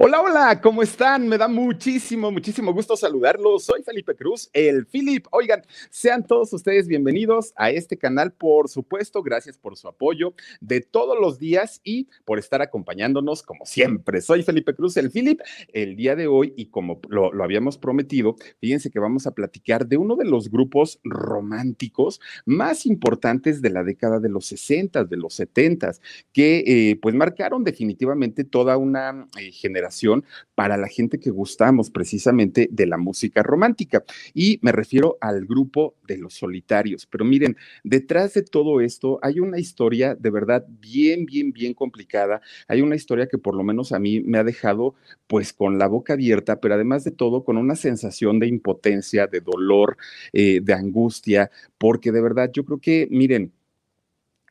Hola, hola, ¿cómo están? Me da muchísimo, muchísimo gusto saludarlos. Soy Felipe Cruz, el Philip. Oigan, sean todos ustedes bienvenidos a este canal, por supuesto. Gracias por su apoyo de todos los días y por estar acompañándonos como siempre. Soy Felipe Cruz, el Philip. El día de hoy, y como lo, lo habíamos prometido, fíjense que vamos a platicar de uno de los grupos románticos más importantes de la década de los 60, de los 70, que eh, pues marcaron definitivamente toda una eh, generación para la gente que gustamos precisamente de la música romántica. Y me refiero al grupo de los solitarios. Pero miren, detrás de todo esto hay una historia de verdad bien, bien, bien complicada. Hay una historia que por lo menos a mí me ha dejado pues con la boca abierta, pero además de todo con una sensación de impotencia, de dolor, eh, de angustia, porque de verdad yo creo que, miren,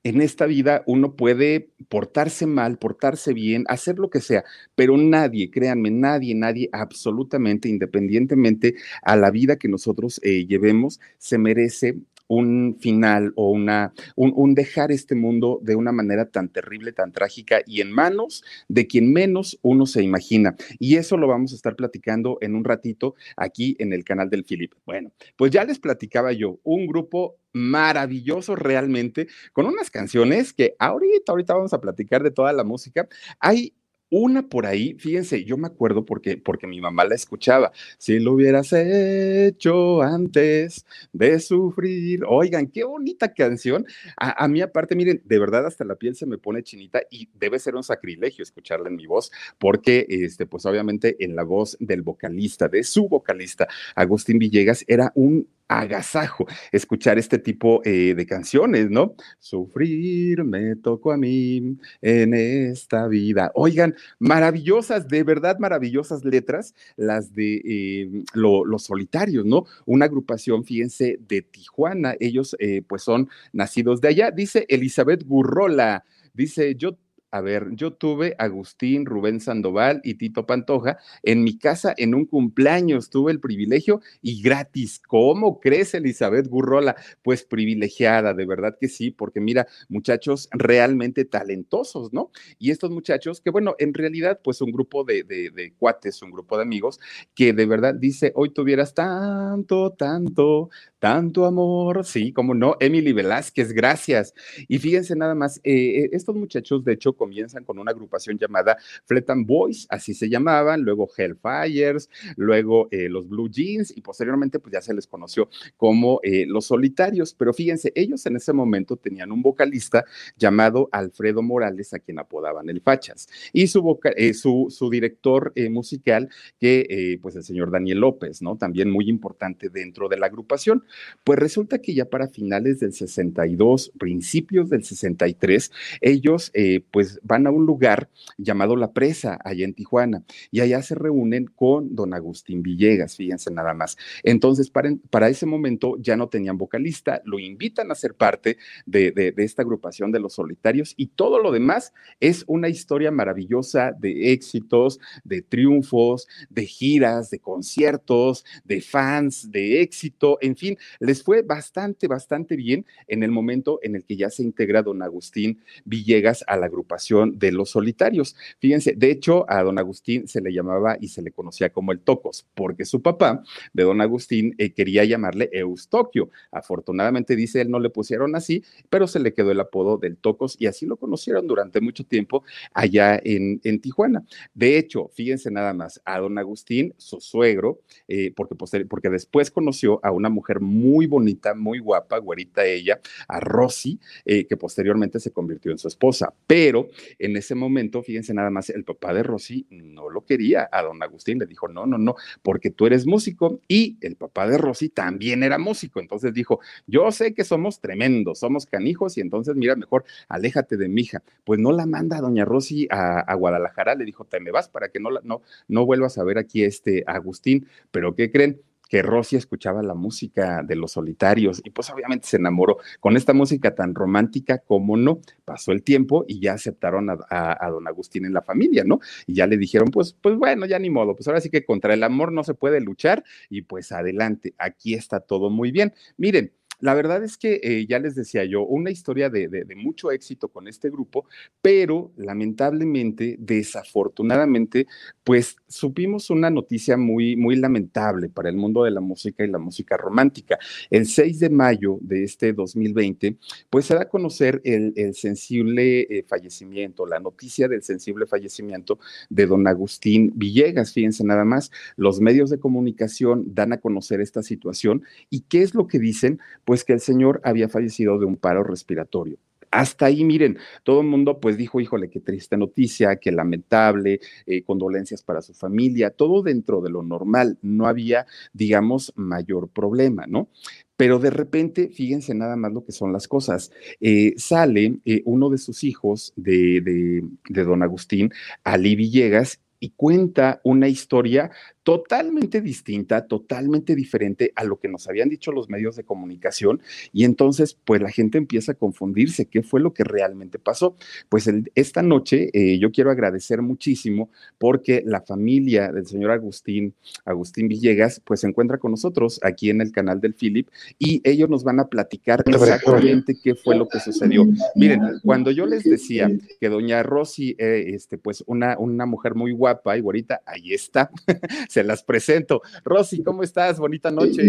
en esta vida uno puede portarse mal, portarse bien, hacer lo que sea, pero nadie, créanme, nadie, nadie, absolutamente, independientemente a la vida que nosotros eh, llevemos, se merece un final o una, un, dejar este mundo de una manera tan terrible, tan trágica y en manos de quien menos uno se imagina. Y eso lo vamos a estar platicando en un ratito aquí en el canal del Philip. Bueno, pues ya les platicaba yo, un grupo maravilloso realmente, con unas canciones que ahorita, ahorita vamos a platicar de toda la música. Hay una por ahí, fíjense, yo me acuerdo porque, porque mi mamá la escuchaba. Si lo hubieras hecho antes de sufrir. Oigan, qué bonita canción. A, mí, aparte, miren, de verdad hasta la piel se me pone chinita y debe ser un sacrilegio escucharla en mi voz, porque, este, pues obviamente, en la voz del vocalista, de su vocalista, Agustín Villegas, era un agasajo escuchar este tipo eh, de canciones, ¿no? Sufrir me tocó a mí en esta vida. Oigan, maravillosas, de verdad maravillosas letras, las de eh, Los Solitarios, ¿no? Una agrupación, fíjense, de Tijuana. Ellos, eh, pues, son nacidos de allá. Dice Elizabeth Gurrola. Dice, yo a ver, yo tuve Agustín, Rubén Sandoval y Tito Pantoja en mi casa en un cumpleaños. Tuve el privilegio y gratis. ¿Cómo crees, Elizabeth Gurrola? Pues privilegiada, de verdad que sí, porque mira, muchachos realmente talentosos, ¿no? Y estos muchachos, que bueno, en realidad, pues un grupo de cuates, un grupo de amigos, que de verdad dice, hoy tuvieras tanto, tanto, tanto amor, sí, como no, Emily Velázquez, gracias. Y fíjense nada más, eh, eh, estos muchachos de hecho comienzan con una agrupación llamada Fletan Boys, así se llamaban, luego Hellfires, luego eh, los Blue Jeans y posteriormente pues ya se les conoció como los Solitarios, pero fíjense, ellos en ese momento tenían un vocalista llamado Alfredo Morales, a quien apodaban el Fachas, y su, su, su, director musical, que pues el señor Daniel López, ¿no? También muy importante dentro de la agrupación. Pues resulta que ya para finales del 62, principios del 63, ellos eh, pues van a un lugar llamado La Presa, allá en Tijuana, y allá se reúnen con don Agustín Villegas, fíjense nada más. Entonces, para, para ese momento ya no tenían vocalista, lo invitan a ser parte de, de, de esta agrupación de los solitarios y todo lo demás es una historia maravillosa de éxitos, de triunfos, de giras, de conciertos, de fans, de éxito, en fin, les fue bastante, bastante bien en el momento en el que ya se integra don Agustín Villegas a la agrupación de los solitarios. Fíjense, de hecho, a don Agustín se le llamaba y se le conocía como el Tocos, porque su papá de don Agustín eh, quería llamarle Eustoquio. Afortunadamente, dice él, no le pusieron así, pero se le quedó el apodo del Tocos y así lo conocieron durante mucho tiempo allá en, en Tijuana. De hecho, fíjense nada más, a don Agustín, su suegro, eh, porque, porque después conoció a una mujer muy bonita, muy guapa, güerita ella, a Rosy, eh, que posteriormente se convirtió en su esposa. Pero en ese momento, fíjense nada más, el papá de Rosy no lo quería a don Agustín, le dijo, no, no, no, porque tú eres músico y el papá de Rosy también era músico. Entonces dijo, yo sé que somos tremendos, somos canijos y entonces mira, mejor aléjate de mi hija. Pues no la manda a doña Rosy a, Guadalajara, le dijo, te me vas para que no, no, no vuelvas a ver aquí este Agustín. Pero ¿qué creen? Que Rosy escuchaba la música de los solitarios y pues obviamente se enamoró con esta música tan romántica como no. Pasó el tiempo y ya aceptaron a, don Agustín en la familia, ¿no? Y ya le dijeron, pues, pues bueno, ya ni modo, pues ahora sí que contra el amor no se puede luchar y pues adelante, aquí está todo muy bien. Miren, la verdad es que eh, ya les decía yo, una historia de, mucho éxito con este grupo, pero lamentablemente, desafortunadamente, pues supimos una noticia muy, muy lamentable para el mundo de la música y la música romántica. El 6 de mayo de este 2020, pues se da a conocer el, el sensible eh, fallecimiento, la noticia del sensible fallecimiento de don Agustín Villegas. Fíjense nada más, los medios de comunicación dan a conocer esta situación y qué es lo que dicen pues que el señor había fallecido de un paro respiratorio. Hasta ahí, miren, todo el mundo pues dijo, híjole, qué triste noticia, qué lamentable, eh, condolencias para su familia, todo dentro de lo normal, no había, digamos, mayor problema, ¿no? Pero de repente, fíjense nada más lo que son las cosas. Eh, sale eh, uno de sus hijos de, de, de, don Agustín, Ali Villegas, y cuenta una historia totalmente distinta, totalmente diferente a lo que nos habían dicho los medios de comunicación y entonces pues la gente empieza a confundirse qué fue lo que realmente pasó. Pues esta noche eh, yo quiero agradecer muchísimo porque la familia del señor Agustín, Agustín Villegas, pues se encuentra con nosotros aquí en el canal del Philip y ellos nos van a platicar exactamente qué fue lo que sucedió. Miren, cuando yo les decía que doña Rosy, eh, este, pues una, una mujer muy guapa y ahorita ahí está. se las presento. Rosy, ¿cómo estás? Bonita noche.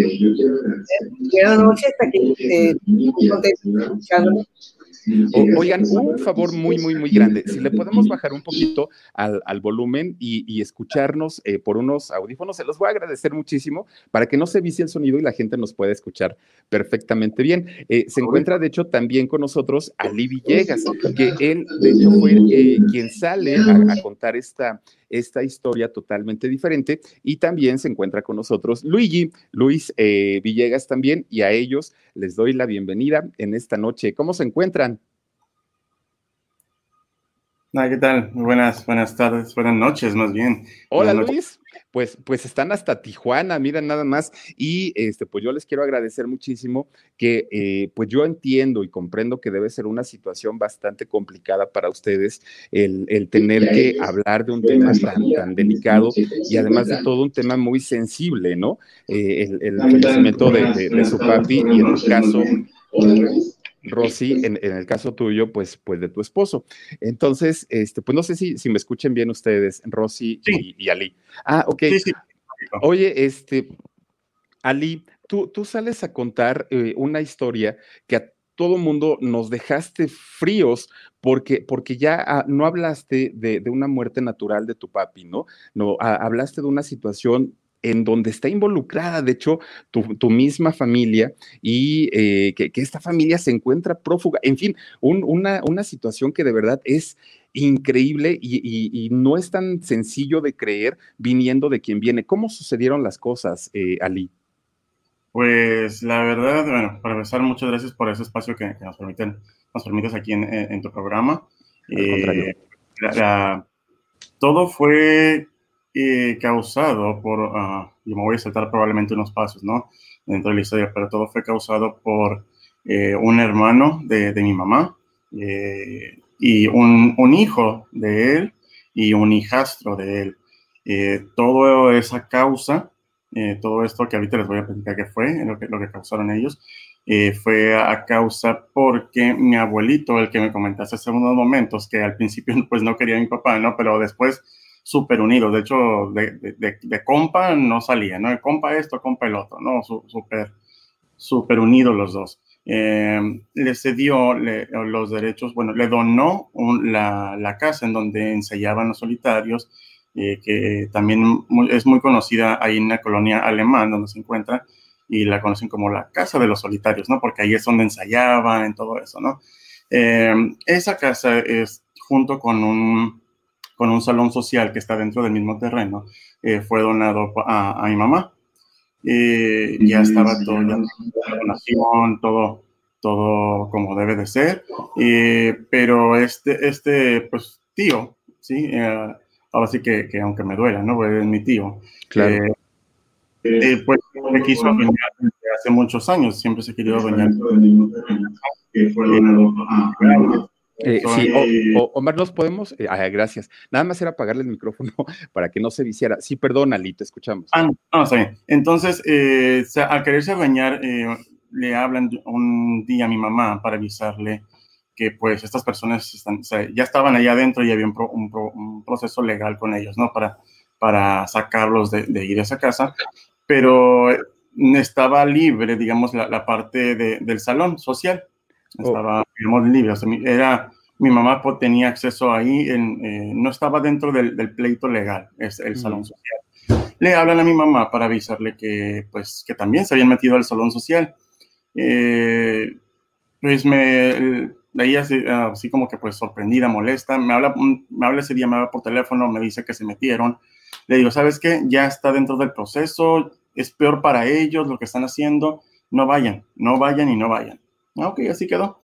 Buenas noches, aquí eh, oigan, un favor muy, muy, muy grande. Si le podemos bajar un poquito al, volumen y, escucharnos eh, por unos audífonos, se los voy a agradecer muchísimo para que no se vicie el sonido y la gente nos pueda escuchar perfectamente bien. Eh, se encuentra, de hecho, también con nosotros Ali Villegas, que él, de hecho, fue eh, quien sale a, contar esta, esta historia totalmente diferente. Y también se encuentra con nosotros Luigi, Luis Villegas también, y a ellos les doy la bienvenida en esta noche. ¿Cómo se encuentran? ¿qué tal? Buenas, buenas tardes, buenas noches más bien. Hola Luis, pues, pues están hasta Tijuana, miren nada más. Y este, pues yo les quiero agradecer muchísimo que eh, pues yo entiendo y comprendo que debe ser una situación bastante complicada para ustedes el, tener que hablar de un tema tan, tan, delicado y además de todo un tema muy sensible, ¿no? Eh, el, el fallecimiento de, de, su papi y en el caso Rosy, en, el caso tuyo, pues, pues de tu esposo. Entonces, este, pues no sé si, si me escuchen bien ustedes, Rosy y, Ali. Ah, ok. Oye, este, Ali, tú, tú sales a contar eh, una historia que a todo mundo nos dejaste fríos porque, porque ya ah, no hablaste de, de, una muerte natural de tu papi, ¿no? No, hablaste de una situación en donde está involucrada, de hecho, tu, misma familia y eh, que, esta familia se encuentra prófuga. En fin, una, una, situación que de verdad es increíble y, no es tan sencillo de creer viniendo de quien viene. ¿Cómo sucedieron las cosas, eh, Ali? Pues la verdad, bueno, para empezar, muchas gracias por ese espacio que, nos, permiten, nos permites aquí en, tu programa. Eh, todo fue causado por, uh, yo me voy a saltar probablemente unos pasos, ¿no? Dentro de la historia, pero todo fue causado por eh, un hermano de, de mi mamá eh, y un, un, hijo de él y un hijastro de él. Eh, todo esa causa, todo esto que ahorita les voy a platicar que fue, lo que, lo que causaron ellos, eh, fue a causa porque mi abuelito, el que me comentaste hace unos momentos, que al principio pues no quería a mi papá, ¿no? Pero después súper unidos, de hecho, de, de, compa no salía, ¿no? Compa esto, compa el otro, ¿no? Súper, súper unidos los dos. Eh, le cedió los derechos, bueno, le donó la, la, casa en donde ensayaban los solitarios, eh, que también es muy conocida ahí en la colonia alemán donde se encuentra, y la conocen como la casa de los solitarios, ¿no? Porque ahí es donde ensayaban, en todo eso, ¿no? Eh, esa casa es junto con un, con un salón social que está dentro del mismo terreno, eh, fue donado a, a mi mamá. Eh, ya estaba todo, ya, la donación, todo, todo como debe de ser. pero este, este, pues, tío, ¿sí? ahora sí que, que, aunque me duela, ¿no? Pues es mi tío. Claro. Eh, pues me quiso adueñar desde hace muchos años, siempre se ha querido adueñar. Eh, sí, Omar, ¿nos podemos? Eh, ah, gracias. Nada más era apagarle el micrófono para que no se viciara. Sí, perdón, Ali, te escuchamos. Ah, no, está bien. Entonces, eh, al quererse adueñar, le hablan un día a mi mamá para avisarle que pues estas personas están, ya estaban allá adentro y había un, un, proceso legal con ellos, ¿no? Para, para sacarlos de, de ir a esa casa pero estaba libre, digamos, la, parte del salón social. Oh. Estaba, digamos, libre. era, mi mamá tenía acceso ahí, en, eh, no estaba dentro del, pleito legal, es el salón social. Le hablan a mi mamá para avisarle que, pues, que también se habían metido al salón social. Eh, pues me, ahí así, así, como que pues sorprendida, molesta, me habla, me habla ese día, me habla por teléfono, me dice que se metieron. Le digo, ¿sabes qué? Ya está dentro del proceso, es peor para ellos lo que están haciendo, no vayan, no vayan y no vayan. Ok, así quedó.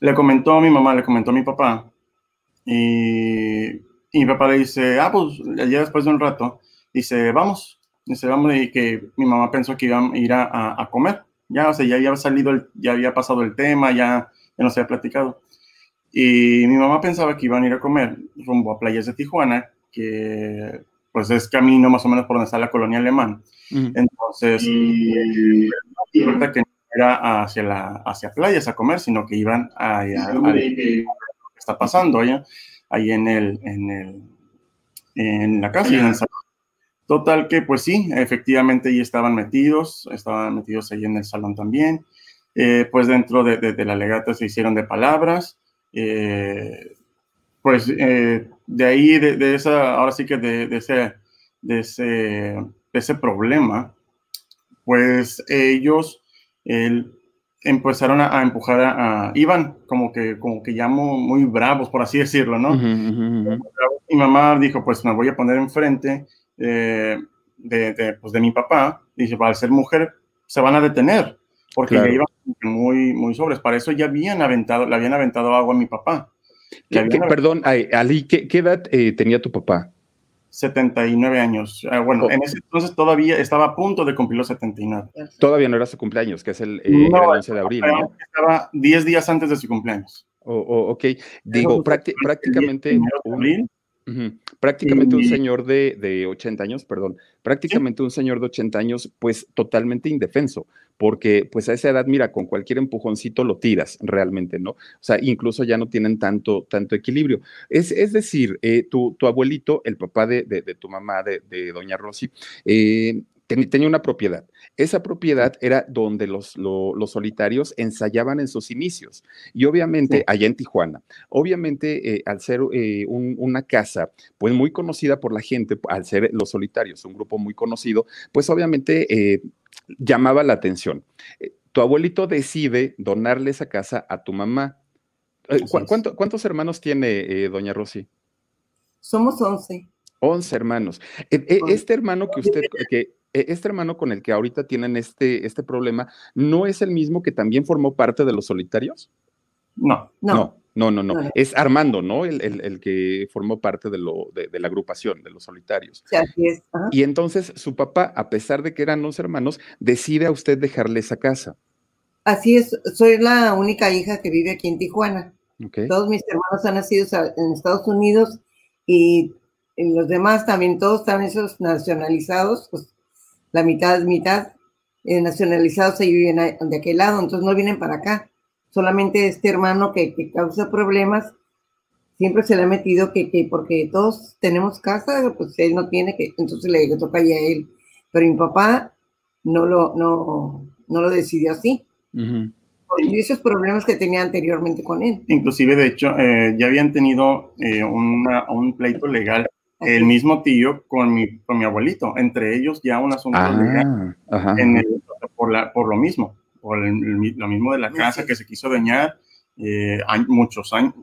le comentó a mi mamá, le comentó a mi papá, y, mi papá le dice, ah, pues ya después de un rato, dice, vamos, dice, vamos, y que mi mamá pensó que iban a ir a, comer, ya, o sea, ya había salido, ya había pasado el tema, ya, ya no se había platicado. Y mi mamá pensaba que iban a ir a comer rumbo a playas de Tijuana, que pues es camino más o menos por donde está la colonia alemán. Entonces, y, que hacia, la, hacia playas a comer, sino que iban a, lo que está pasando allá, ahí en, el, en, el, en la casa y en el salón. Total que, pues sí, efectivamente ahí estaban metidos, estaban metidos ahí en el salón también. Eh, pues dentro de, de, la legata se hicieron de palabras. Eh, pues eh, de ahí, de, de, esa, ahora sí que de, de ese, de, ese, de ese problema, pues ellos él, empezaron a, empujar a, Iván, como que, como que llamo muy bravos, por así decirlo, ¿no? Mi mamá dijo, pues me voy a poner enfrente eh, de, pues, de mi papá, dice, al ser mujer, se van a detener, porque ya iban muy, muy sobres. Para eso ya habían aventado, le habían aventado agua a mi papá. perdón, Ali, ¿qué, edad eh, tenía tu papá? 79 años. Ah, bueno, oh. en ese entonces todavía estaba a punto de cumplir los 79. Todavía no era su cumpleaños, que es el, eh, 11 de abril, ¿no? Estaba 10 días antes de su cumpleaños. Oh, oh, ok, digo, prácticamente... Un, Prácticamente un señor de, de, 80 años, perdón, prácticamente un señor de 80 años, pues totalmente indefenso, porque pues a esa edad, mira, con cualquier empujoncito lo tiras realmente, ¿no? O sea, incluso ya no tienen tanto, tanto equilibrio. Es, es decir, eh, tu, tu, abuelito, el papá de, de, tu mamá, de, doña Rosy, eh, tenía una propiedad. Esa propiedad era donde los, los, solitarios ensayaban en sus inicios. Y obviamente, allá en Tijuana, obviamente, eh, al ser eh, una casa, pues muy conocida por la gente, al ser los solitarios, un grupo muy conocido, pues obviamente eh, llamaba la atención. tu abuelito decide donarle esa casa a tu mamá. ¿Cuántos hermanos tiene doña Rosy? Somos once. 11 hermanos. Este hermano que usted, que este hermano con el que ahorita tienen este, este problema, ¿no es el mismo que también formó parte de los solitarios? No. No. No, no, no. Es Armando, ¿no? El, el, que formó parte de, lo, de, la agrupación de los solitarios. Sí, así es. Y entonces su papá, a pesar de que eran los hermanos, decide a usted dejarle esa casa. Así es, soy la única hija que vive aquí en Tijuana. Todos mis hermanos han nacido en Estados Unidos y los demás también, todos están esos nacionalizados, pues la mitad es mitad, eh, nacionalizados se viven de aquel lado, entonces no vienen para acá. Solamente este hermano que, causa problemas, siempre se le ha metido que, que, porque todos tenemos casa, pues él no tiene, que entonces le, toca ya a él. Pero mi papá no lo, no, no lo decidió así. Por esos problemas que tenía anteriormente con él. Inclusive, de hecho, eh, ya habían tenido eh, un pleito legal el mismo tío con mi, con mi abuelito, entre ellos ya un asunto ah, legal por, la, por lo mismo, por lo mismo de la casa que se quiso dañar eh, muchos años,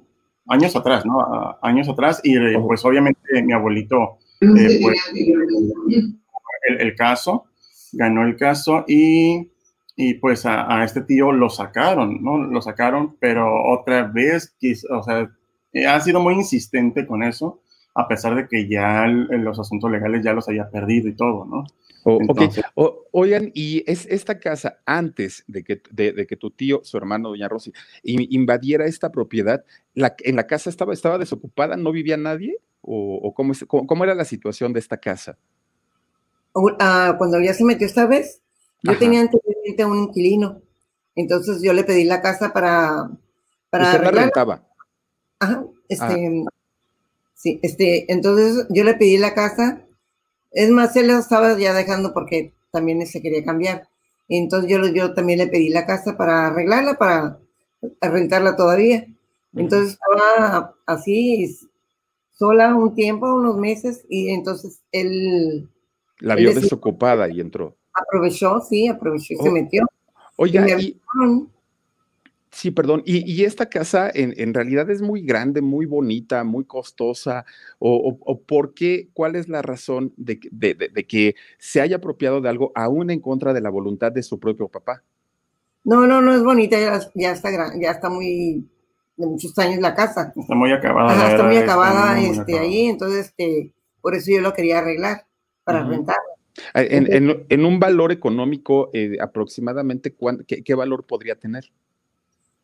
años atrás, ¿no? años atrás, y pues obviamente mi abuelito pues, el, el, caso, ganó el caso y y pues a, este tío lo sacaron, ¿no? Lo sacaron, pero otra vez, o sea, eh, ha sido muy insistente con eso, a pesar de que ya los asuntos legales ya los había perdido y todo, ¿no? oigan, y es esta casa, antes de que, de, que tu tío, su hermano, doña Rosy, invadiera esta propiedad, la, ¿en la casa estaba, estaba desocupada? ¿No vivía nadie? ¿O, cómo, cómo, era la situación de esta casa? Ah, cuando ya se metió esta vez, yo tenía anteriormente un inquilino, entonces yo le pedí la casa para... para ¿Usted la rentaba? Ajá, este... Ah. Sí, este, entonces yo le pedí la casa, es más, él la estaba ya dejando porque también se quería cambiar. Entonces yo, yo también le pedí la casa para arreglarla, para rentarla todavía. Entonces estaba así, sola un tiempo, unos meses, y entonces él... La vio desocupada y entró. Aprovechó, sí, aprovechó y se oh, metió. Oiga, sí, perdón, y, esta casa en, realidad es muy grande, muy bonita, muy costosa, o, por qué, cuál es la razón de, que se haya apropiado de algo aún en contra de la voluntad de su propio papá? No, no, no es bonita, ya, está ya está muy de muchos años la casa. Está muy acabada. está muy acabada este, ahí, entonces este, por eso yo lo quería arreglar, para rentar. Ah, en, un valor económico, eh, aproximadamente, qué, valor podría tener?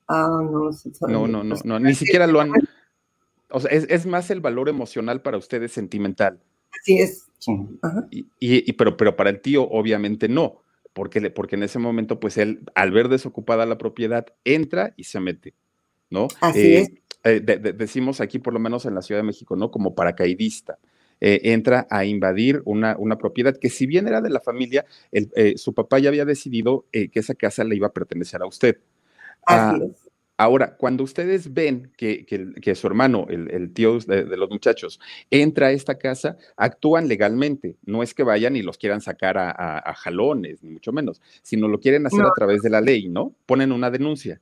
Ah, no, no, no, no, no, ni siquiera lo han. O sea, es, más el valor emocional para ustedes sentimental. Así es. Y, pero, pero para el tío, obviamente no, porque, porque en ese momento, pues él, al ver desocupada la propiedad, entra y se mete, ¿no? Así eh, es. Eh, decimos aquí, por lo menos en la Ciudad de México, ¿no? Como paracaidista. Eh, entra a invadir una, una, propiedad que si bien era de la familia, eh, su papá ya había decidido eh, que esa casa le iba a pertenecer a usted. Ah, ahora, cuando ustedes ven que, que, su hermano, el, tío de, los muchachos, entra a esta casa, actúan legalmente. No es que vayan y los quieran sacar a, jalones, ni mucho menos, sino lo quieren hacer a través de la ley, ¿no? Ponen una denuncia.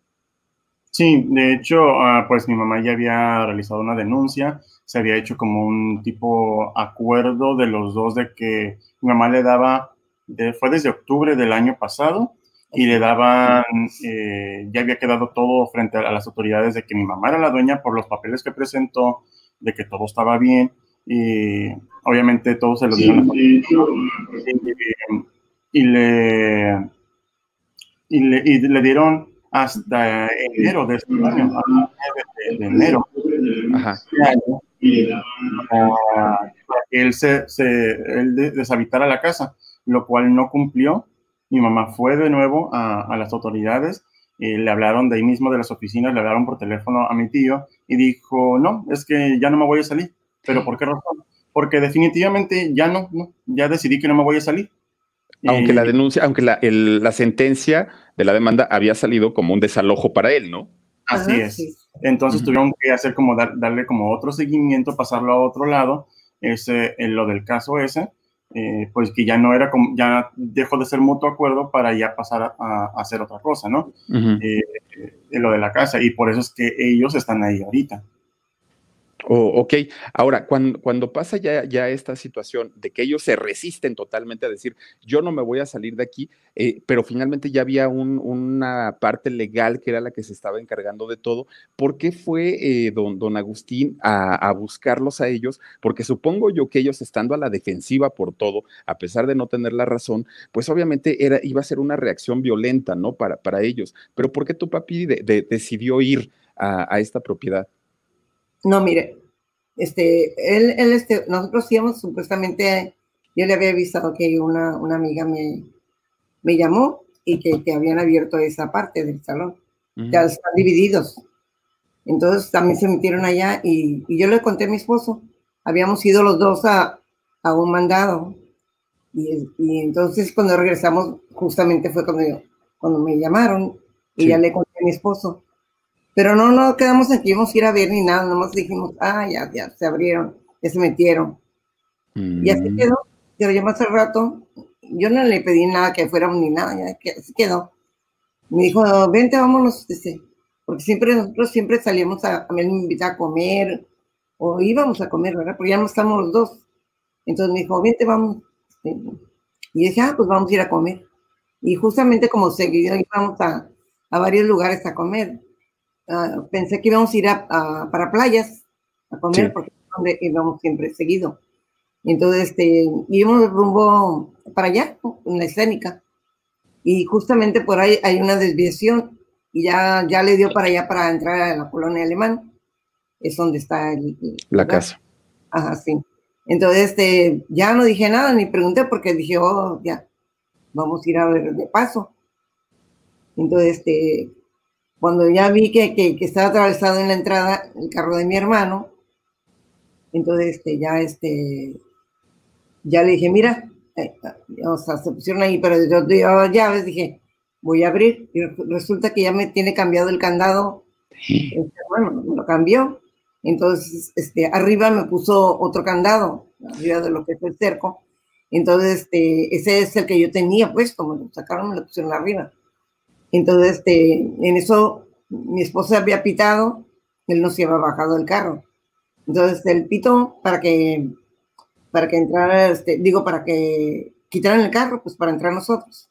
Sí, de hecho, ah, pues mi mamá ya había realizado una denuncia, se había hecho como un tipo acuerdo de los dos de que mi mamá le daba, fue desde octubre del año pasado, y le daban, eh, ya había quedado todo frente a, las autoridades de que mi mamá era la dueña por los papeles que presentó, de que todo estaba bien, y obviamente todo se lo dieron. y, le, y, le, y le dieron hasta enero de este año, de, enero. Ajá. que él se, se él deshabitara la casa, lo cual no cumplió. Mi mamá fue de nuevo a, a las autoridades y le hablaron de ahí mismo de las oficinas, le hablaron por teléfono a mi tío y dijo, no, es que ya no me voy a salir. ¿Pero por qué razón? Porque definitivamente ya no, no ya decidí que no me voy a salir. Aunque la denuncia, aunque la, la sentencia de la demanda había salido como un desalojo para él, ¿no? Así es. Entonces tuvieron que hacer como darle como otro seguimiento, pasarlo a otro lado, ese, en lo del caso ese, eh, pues que ya no era como, ya dejó de ser mutuo acuerdo para ya pasar a, hacer otra cosa, ¿no? Eh, en lo de la casa, y por eso es que ellos están ahí ahorita. Oh, ok, ahora, cuando, cuando pasa ya, esta situación de que ellos se resisten totalmente a decir, yo no me voy a salir de aquí, eh, pero finalmente ya había una parte legal que era la que se estaba encargando de todo, ¿por qué fue eh, don Agustín a, buscarlos a ellos? Porque supongo yo que ellos estando a la defensiva por todo, a pesar de no tener la razón, pues obviamente era, iba a ser una reacción violenta, ¿no? Para, para ellos. Pero ¿por qué tu papi decidió ir a esta propiedad? No, mire, este, él, él, este, nosotros íbamos supuestamente, yo le había avisado que una, una amiga me, me llamó y que, que, habían abierto esa parte del salón. Ya están divididos. Entonces también se metieron allá y, y, yo le conté a mi esposo. Habíamos ido los dos a, a un mandado. Y, y, entonces cuando regresamos, justamente fue cuando, cuando me llamaron y ya le conté a mi esposo. Pero no, no quedamos aquí, íbamos a ir a ver ni nada, nomás dijimos, ah, ya, ya, se abrieron, ya se metieron. Y así mm. quedó, pero ya más al rato, yo no le pedí nada que fuéramos ni nada, ya así quedó. Me dijo, vente, vámonos, dice, porque siempre nosotros siempre salíamos a, a mí me invitaba a comer, o íbamos a comer, ¿verdad? Porque ya no estamos los dos. Entonces me dijo, vente, vamos. Y dije, ah, pues vamos a ir a comer. Y justamente como seguido íbamos a, a varios lugares a comer. Ah, pensé que íbamos a ir a, para playas a comer, porque es donde íbamos siempre seguido. Entonces, este, íbamos rumbo para allá, en la escénica. Y justamente por ahí hay una desviación y ya, ya le dio para allá para entrar a la colonia alemán. Es donde está el, la casa. Ajá, sí. Entonces, este, ya no dije nada ni pregunté porque dije, oh, ya, vamos a ir a ver de paso. Entonces, este, cuando ya vi que, que, estaba atravesado en la entrada el carro de mi hermano, entonces este, ya, este, ya le dije, mira, eh, o sea, se pusieron ahí, pero yo, yo llaves, dije, voy a abrir, y resulta que ya me tiene cambiado el candado, este, bueno, me lo cambió, entonces, este, arriba me puso otro candado, arriba de lo que es el cerco, entonces, este, ese es el que yo tenía puesto, me lo sacaron, me lo pusieron arriba. Entonces, este, en eso mi esposa había pitado, él no se había bajado del carro. Entonces, el pito para que, para que entrara, este, digo, para que quitaran el carro, pues para entrar nosotros.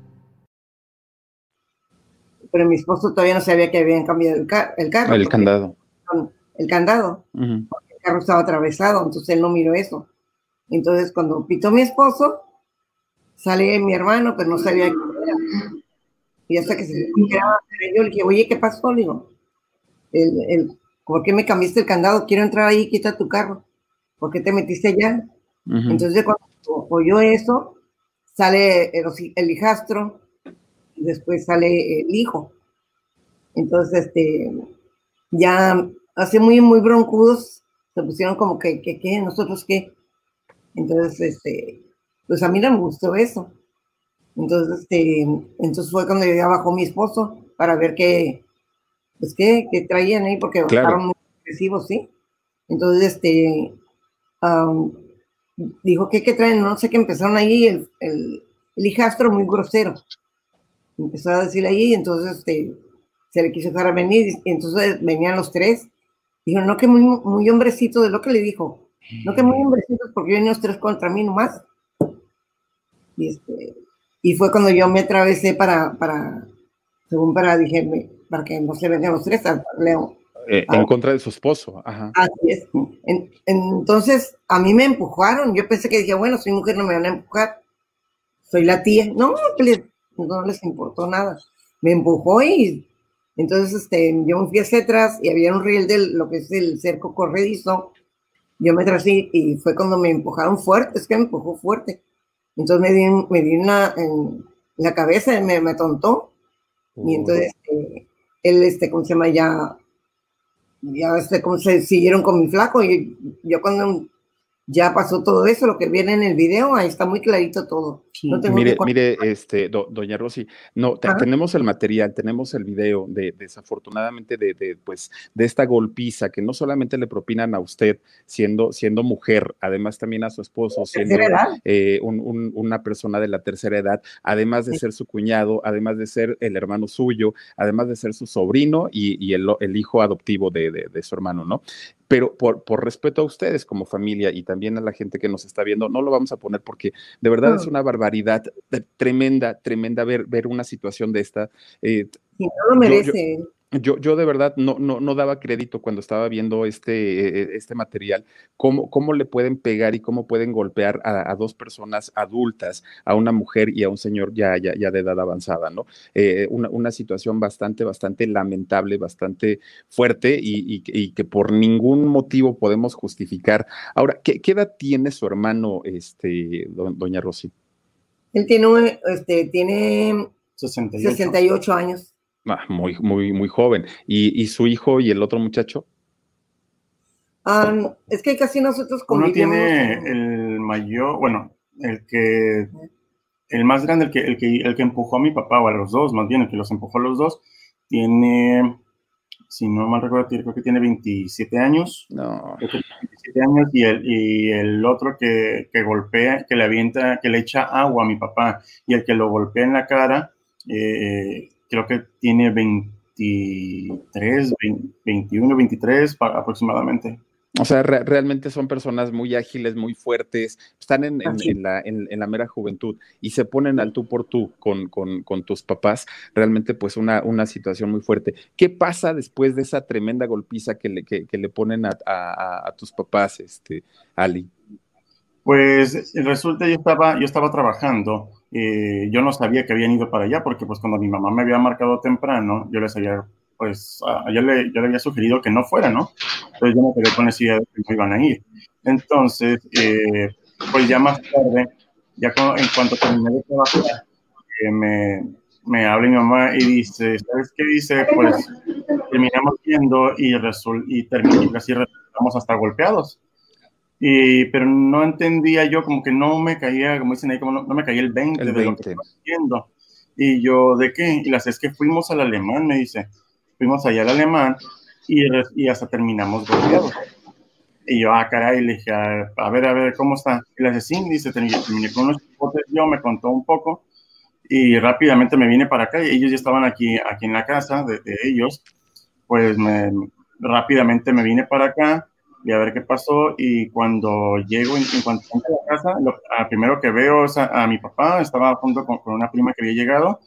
pero mi esposo todavía no sabía que habían cambiado el, carro. El candado. El candado. porque el carro estaba atravesado, entonces él no miró eso. Entonces, cuando pitó mi esposo, sale mi hermano, pero no sabía qué era. Y hasta que se yo le dije, oye, ¿qué pasó? Le digo, el, el, ¿por qué me cambiaste el candado? Quiero entrar ahí, quita tu carro. ¿Por qué te metiste allá? Entonces, cuando oyó eso, sale el, el hijastro después sale el hijo. Entonces, este, ya hace muy, muy broncudos, se pusieron como que, que, ¿qué? ¿Nosotros qué? Entonces, este, pues a mí no me gustó eso. Entonces, este, entonces fue cuando ya bajó mi esposo para ver qué, pues qué, qué traían ahí, porque bajaron muy agresivos, ¿sí? Entonces, este, dijo, ¿qué, ¿qué traen? No sé qué empezaron ahí, el, el, el hijastro muy grosero empezó a decirle ahí, y entonces este, se le quiso dejar a venir, y entonces venían los tres. Dijo, no que muy, muy hombrecito, de lo que le dijo, no que muy hombrecitos, porque vienen los tres contra mí nomás. Y, este, y fue cuando yo me atravesé para, para según para, dije, para que no se vengan los tres, Leo. Eh, en contra de su esposo. Ajá. Así es. entonces, a mí me empujaron. Yo pensé que dije, bueno, soy mujer, no me van a empujar. Soy la tía. No, que no les importó nada. Me empujó y entonces este, yo me fui hacia atrás y había un riel de lo que es el cerco corredizo. Yo me trasí y fue cuando me empujaron fuerte, es que me empujó fuerte. Entonces me di, me di una en la cabeza, me, me tontó. Y entonces este, él, este, ¿cómo se llama? Ya ya ves cómo se siguieron con mi flaco y yo cuando ya pasó todo eso, lo que viene en el video, ahí está muy clarito todo. mire, mire, este, doña Rosy, no, tenemos el material, tenemos el video de, desafortunadamente, de, pues, de esta golpiza que no solamente le propinan a usted siendo, siendo mujer, además también a su esposo, siendo eh, una persona de la tercera edad, además de ser su cuñado, además de ser el hermano suyo, además de ser su sobrino y, el, el, hijo adoptivo de, su hermano, ¿no? pero por, por, respeto a ustedes como familia y también a la gente que nos está viendo, no lo vamos a poner porque de verdad es una barbaridad tremenda, tremenda ver, ver una situación de esta. Eh, no lo merece. Yo, yo de verdad no, no, no daba crédito cuando estaba viendo este, eh, este material, cómo, cómo le pueden pegar y cómo pueden golpear a, dos personas adultas, a una mujer y a un señor ya, ya, ya de edad avanzada, ¿no? Eh, una, una, situación bastante, bastante lamentable, bastante fuerte y, y, que por ningún motivo podemos justificar. Ahora, ¿qué, qué edad tiene su hermano, este, doña Rosy? Él tiene, este, tiene 68. 68 años. Ah, muy, muy, muy joven. ¿Y, su hijo y el otro muchacho? es que casi nosotros convivimos. Uno tiene el mayor, bueno, el que, el más grande, el que, el que, el que empujó a mi papá, o a los dos, más bien, el que los empujó a los dos, tiene, si no mal recuerdo, creo que tiene 27 años. No. 27 años y el, y el otro que, que golpea, que le avienta, que le echa agua a mi papá y el que lo golpea en la cara, eh, creo que tiene 23, 21, 23 aproximadamente. O sea, realmente son personas muy ágiles, muy fuertes, están en, la, en, la, mera juventud y se ponen al tú por tú con, con, tus papás, realmente pues una, una, situación muy fuerte. ¿Qué pasa después de esa tremenda golpiza que le, que, le ponen a, a, tus papás, este, Ali? Pues resulta yo estaba, yo estaba trabajando eh, yo no sabía que habían ido para allá porque pues cuando mi mamá me había marcado temprano, yo les había, pues, yo, le, yo le había sugerido que no fuera, ¿no? Entonces yo me quedé con de que no iban a ir. Entonces, eh, pues ya más tarde, ya en cuanto terminé de trabajar, eh, me, me habla mi mamá y dice, ¿sabes qué dice? Pues terminamos viendo y, y terminamos así resultamos hasta golpeados. Y, pero no entendía yo, como que no me caía, como dicen ahí, como no, me caía el 20, de lo que estaba haciendo. Y yo, ¿de qué? Y las es que fuimos al alemán, me dice. Fuimos allá al alemán y, y hasta terminamos golpeados. Y yo, ah, caray, le dije, a ver, a ver, ¿cómo está? Y le dice, terminé con unos chipotes, yo me contó un poco y rápidamente me vine para acá y ellos ya estaban aquí, aquí en la casa de, de ellos. Pues me, rápidamente me vine para acá y a ver qué pasó. Y cuando llego, en, cuanto a la casa, lo primero que veo es a, mi papá, estaba junto con, con, una prima que había llegado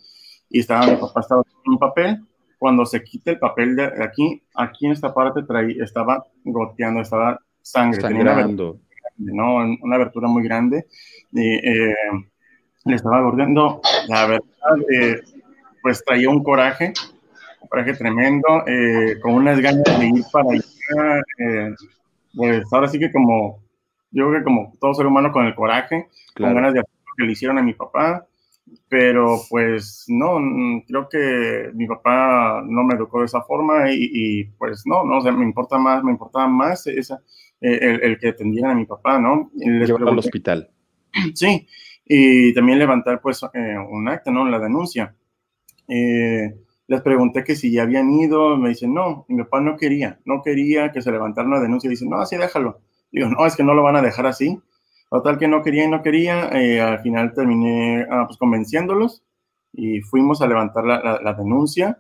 y estaba mi papá estaba en un papel. Cuando se quita el papel de aquí, aquí en esta parte traí, estaba goteando, estaba sangre. Sangrando. ¿no? Una abertura muy grande. Y, eh, le estaba goteando. La verdad, eh, pues traía un coraje, un coraje tremendo, eh, con unas ganas de ir para allá pues ahora sí que como, yo creo que como todo ser humano con el coraje, con ganas de hacer lo que le hicieron a mi papá, pero pues no, creo que mi papá no me educó de esa forma y, pues no, no, o me importa más, me importaba más esa, el, el, que atendieran a mi papá, ¿no? Llevarlo al hospital. Sí, y también levantar pues eh, un acta, ¿no? La denuncia. Eh, les pregunté que si ya habían ido, me dicen, no, mi papá no quería, no quería que se levantara una denuncia. Dicen, no, así déjalo. Digo, no, es que no lo van a dejar así. Total que no quería y no quería. Eh, al final terminé ah, pues, convenciéndolos y fuimos a levantar la, denuncia.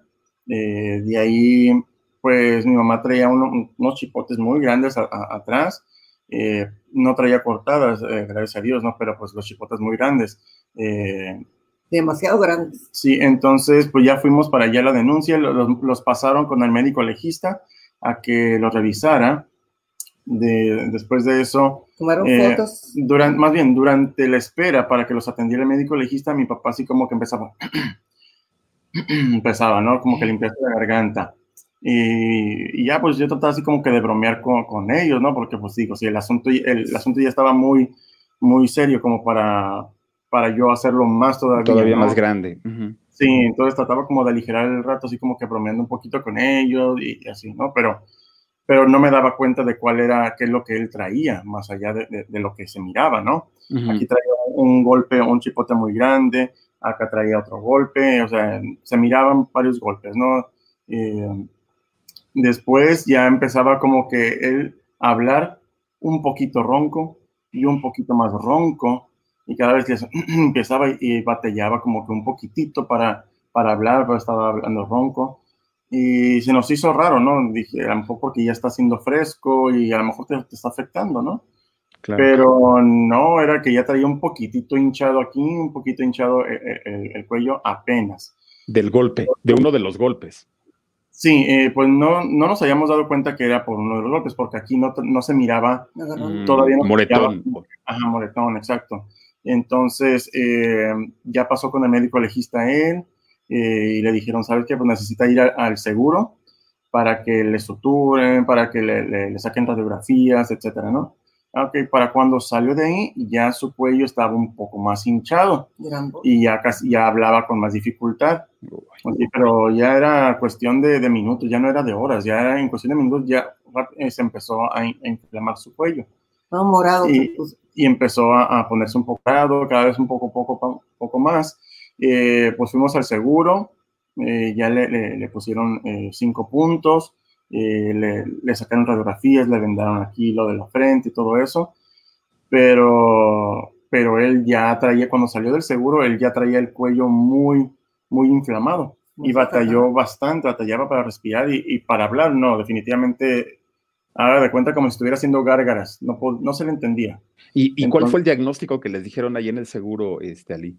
Eh, de ahí, pues mi mamá traía unos chipotes muy grandes atrás. Eh, no traía cortadas, gracias a Dios, ¿no? Pero pues los chipotes muy grandes demasiado grandes. Sí, entonces pues ya fuimos para allá la denuncia, los, pasaron con el médico legista a que lo revisara. De, después de eso, tomaron eh, fotos. Durante, más bien, durante la espera para que los atendiera el médico legista, mi papá así como que empezaba, empezaba, ¿no? Como que limpiarse la garganta. Y, ya pues yo trataba así como que de bromear con, con ellos, ¿no? Porque pues digo, si el asunto, el asunto ya estaba muy, muy serio como para, para yo hacerlo más todavía. Todavía más grande. Sí, entonces trataba como de aligerar el rato, así como que bromeando un poquito con ellos y, así, ¿no? Pero pero no me daba cuenta de cuál era, qué es lo que él traía, más allá de, lo que se miraba, ¿no? Aquí traía un golpe, un chipote muy grande, acá traía otro golpe, o sea, se miraban varios golpes, ¿no? Eh, después ya empezaba como que él a hablar un poquito ronco y un poquito más ronco, y cada vez empezaba y batallaba como que un poquitito para, para hablar, pero estaba hablando ronco. Y se nos hizo raro, ¿no? Dije, a lo mejor porque ya está haciendo fresco y a lo mejor te, está afectando, ¿no? Pero no, era que ya traía un poquitito hinchado aquí, un poquito hinchado eh, eh, el, cuello apenas. Del golpe, de uno de los golpes. Sí, eh, pues no, no nos habíamos dado cuenta que era por uno de los golpes, porque aquí no, no se miraba mm, todavía. No moretón. ajá, moretón, exacto. Entonces, ya pasó con el médico legista él, y le dijeron, ¿sabes qué? Pues necesita ir al seguro para que le suturen, para que le, le, saquen radiografías, etcétera, ¿no? Ok, para cuando salió de ahí, ya su cuello estaba un poco más hinchado y ya casi ya hablaba con más dificultad. pero ya era cuestión de, de, minutos, ya no era de horas, ya era en cuestión de minutos ya eh, se empezó a, inflamar su cuello. Morado. Y, y empezó a, a, ponerse un poco morado, cada vez un poco, poco, poco más. Eh, pues fuimos al seguro, eh, ya le, pusieron eh, cinco puntos, le, le, sacaron radiografías, le vendaron aquí lo de la frente y todo eso, pero, pero él ya traía, cuando salió del seguro, él ya traía el cuello muy, muy inflamado y batalló bastante, batallaba para respirar y, para hablar, no, definitivamente haga de cuenta como si estuviera haciendo gárgaras, no, no se le entendía. ¿Y, cuál fue el diagnóstico que les dijeron ahí en el seguro, este, Ali?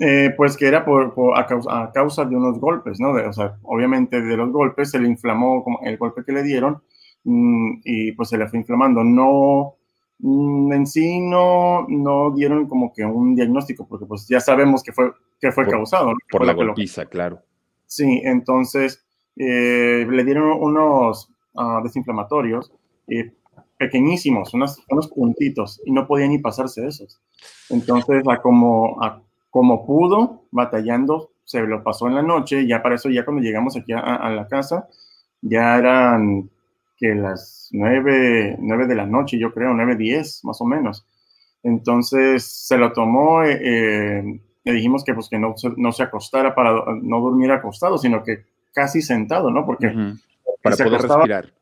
Eh, pues que era por, a, causa, de unos golpes, ¿no? o sea, obviamente de los golpes se le inflamó como el golpe que le dieron mm, y pues se le fue inflamando. No, mm, en sí no, no dieron como que un diagnóstico, porque pues ya sabemos que fue, que fue causado. Por, la golpiza, claro. Sí, entonces eh, le dieron unos uh, desinflamatorios eh, pequeñísimos, unos, unos puntitos, y no podía ni pasarse esos. Entonces, como, como pudo, batallando, se lo pasó en la noche, ya para eso, ya cuando llegamos aquí a, la casa, ya eran que las nueve, nueve de la noche, yo creo, nueve, diez, más o menos. Entonces se lo tomó, eh, eh, le dijimos que pues que no, no se acostara para no dormir acostado, sino que casi sentado, ¿no? Porque para poder respirar.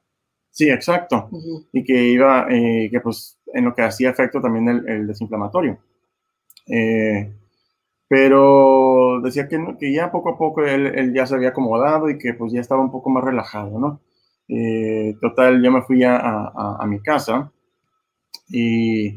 Sí, exacto. Y que iba, eh, que pues en lo que hacía efecto también el, el desinflamatorio. Eh, pero decía que, que ya poco a poco él, ya se había acomodado y que pues ya estaba un poco más relajado, ¿no? Eh, total, yo me fui a, a, a mi casa y...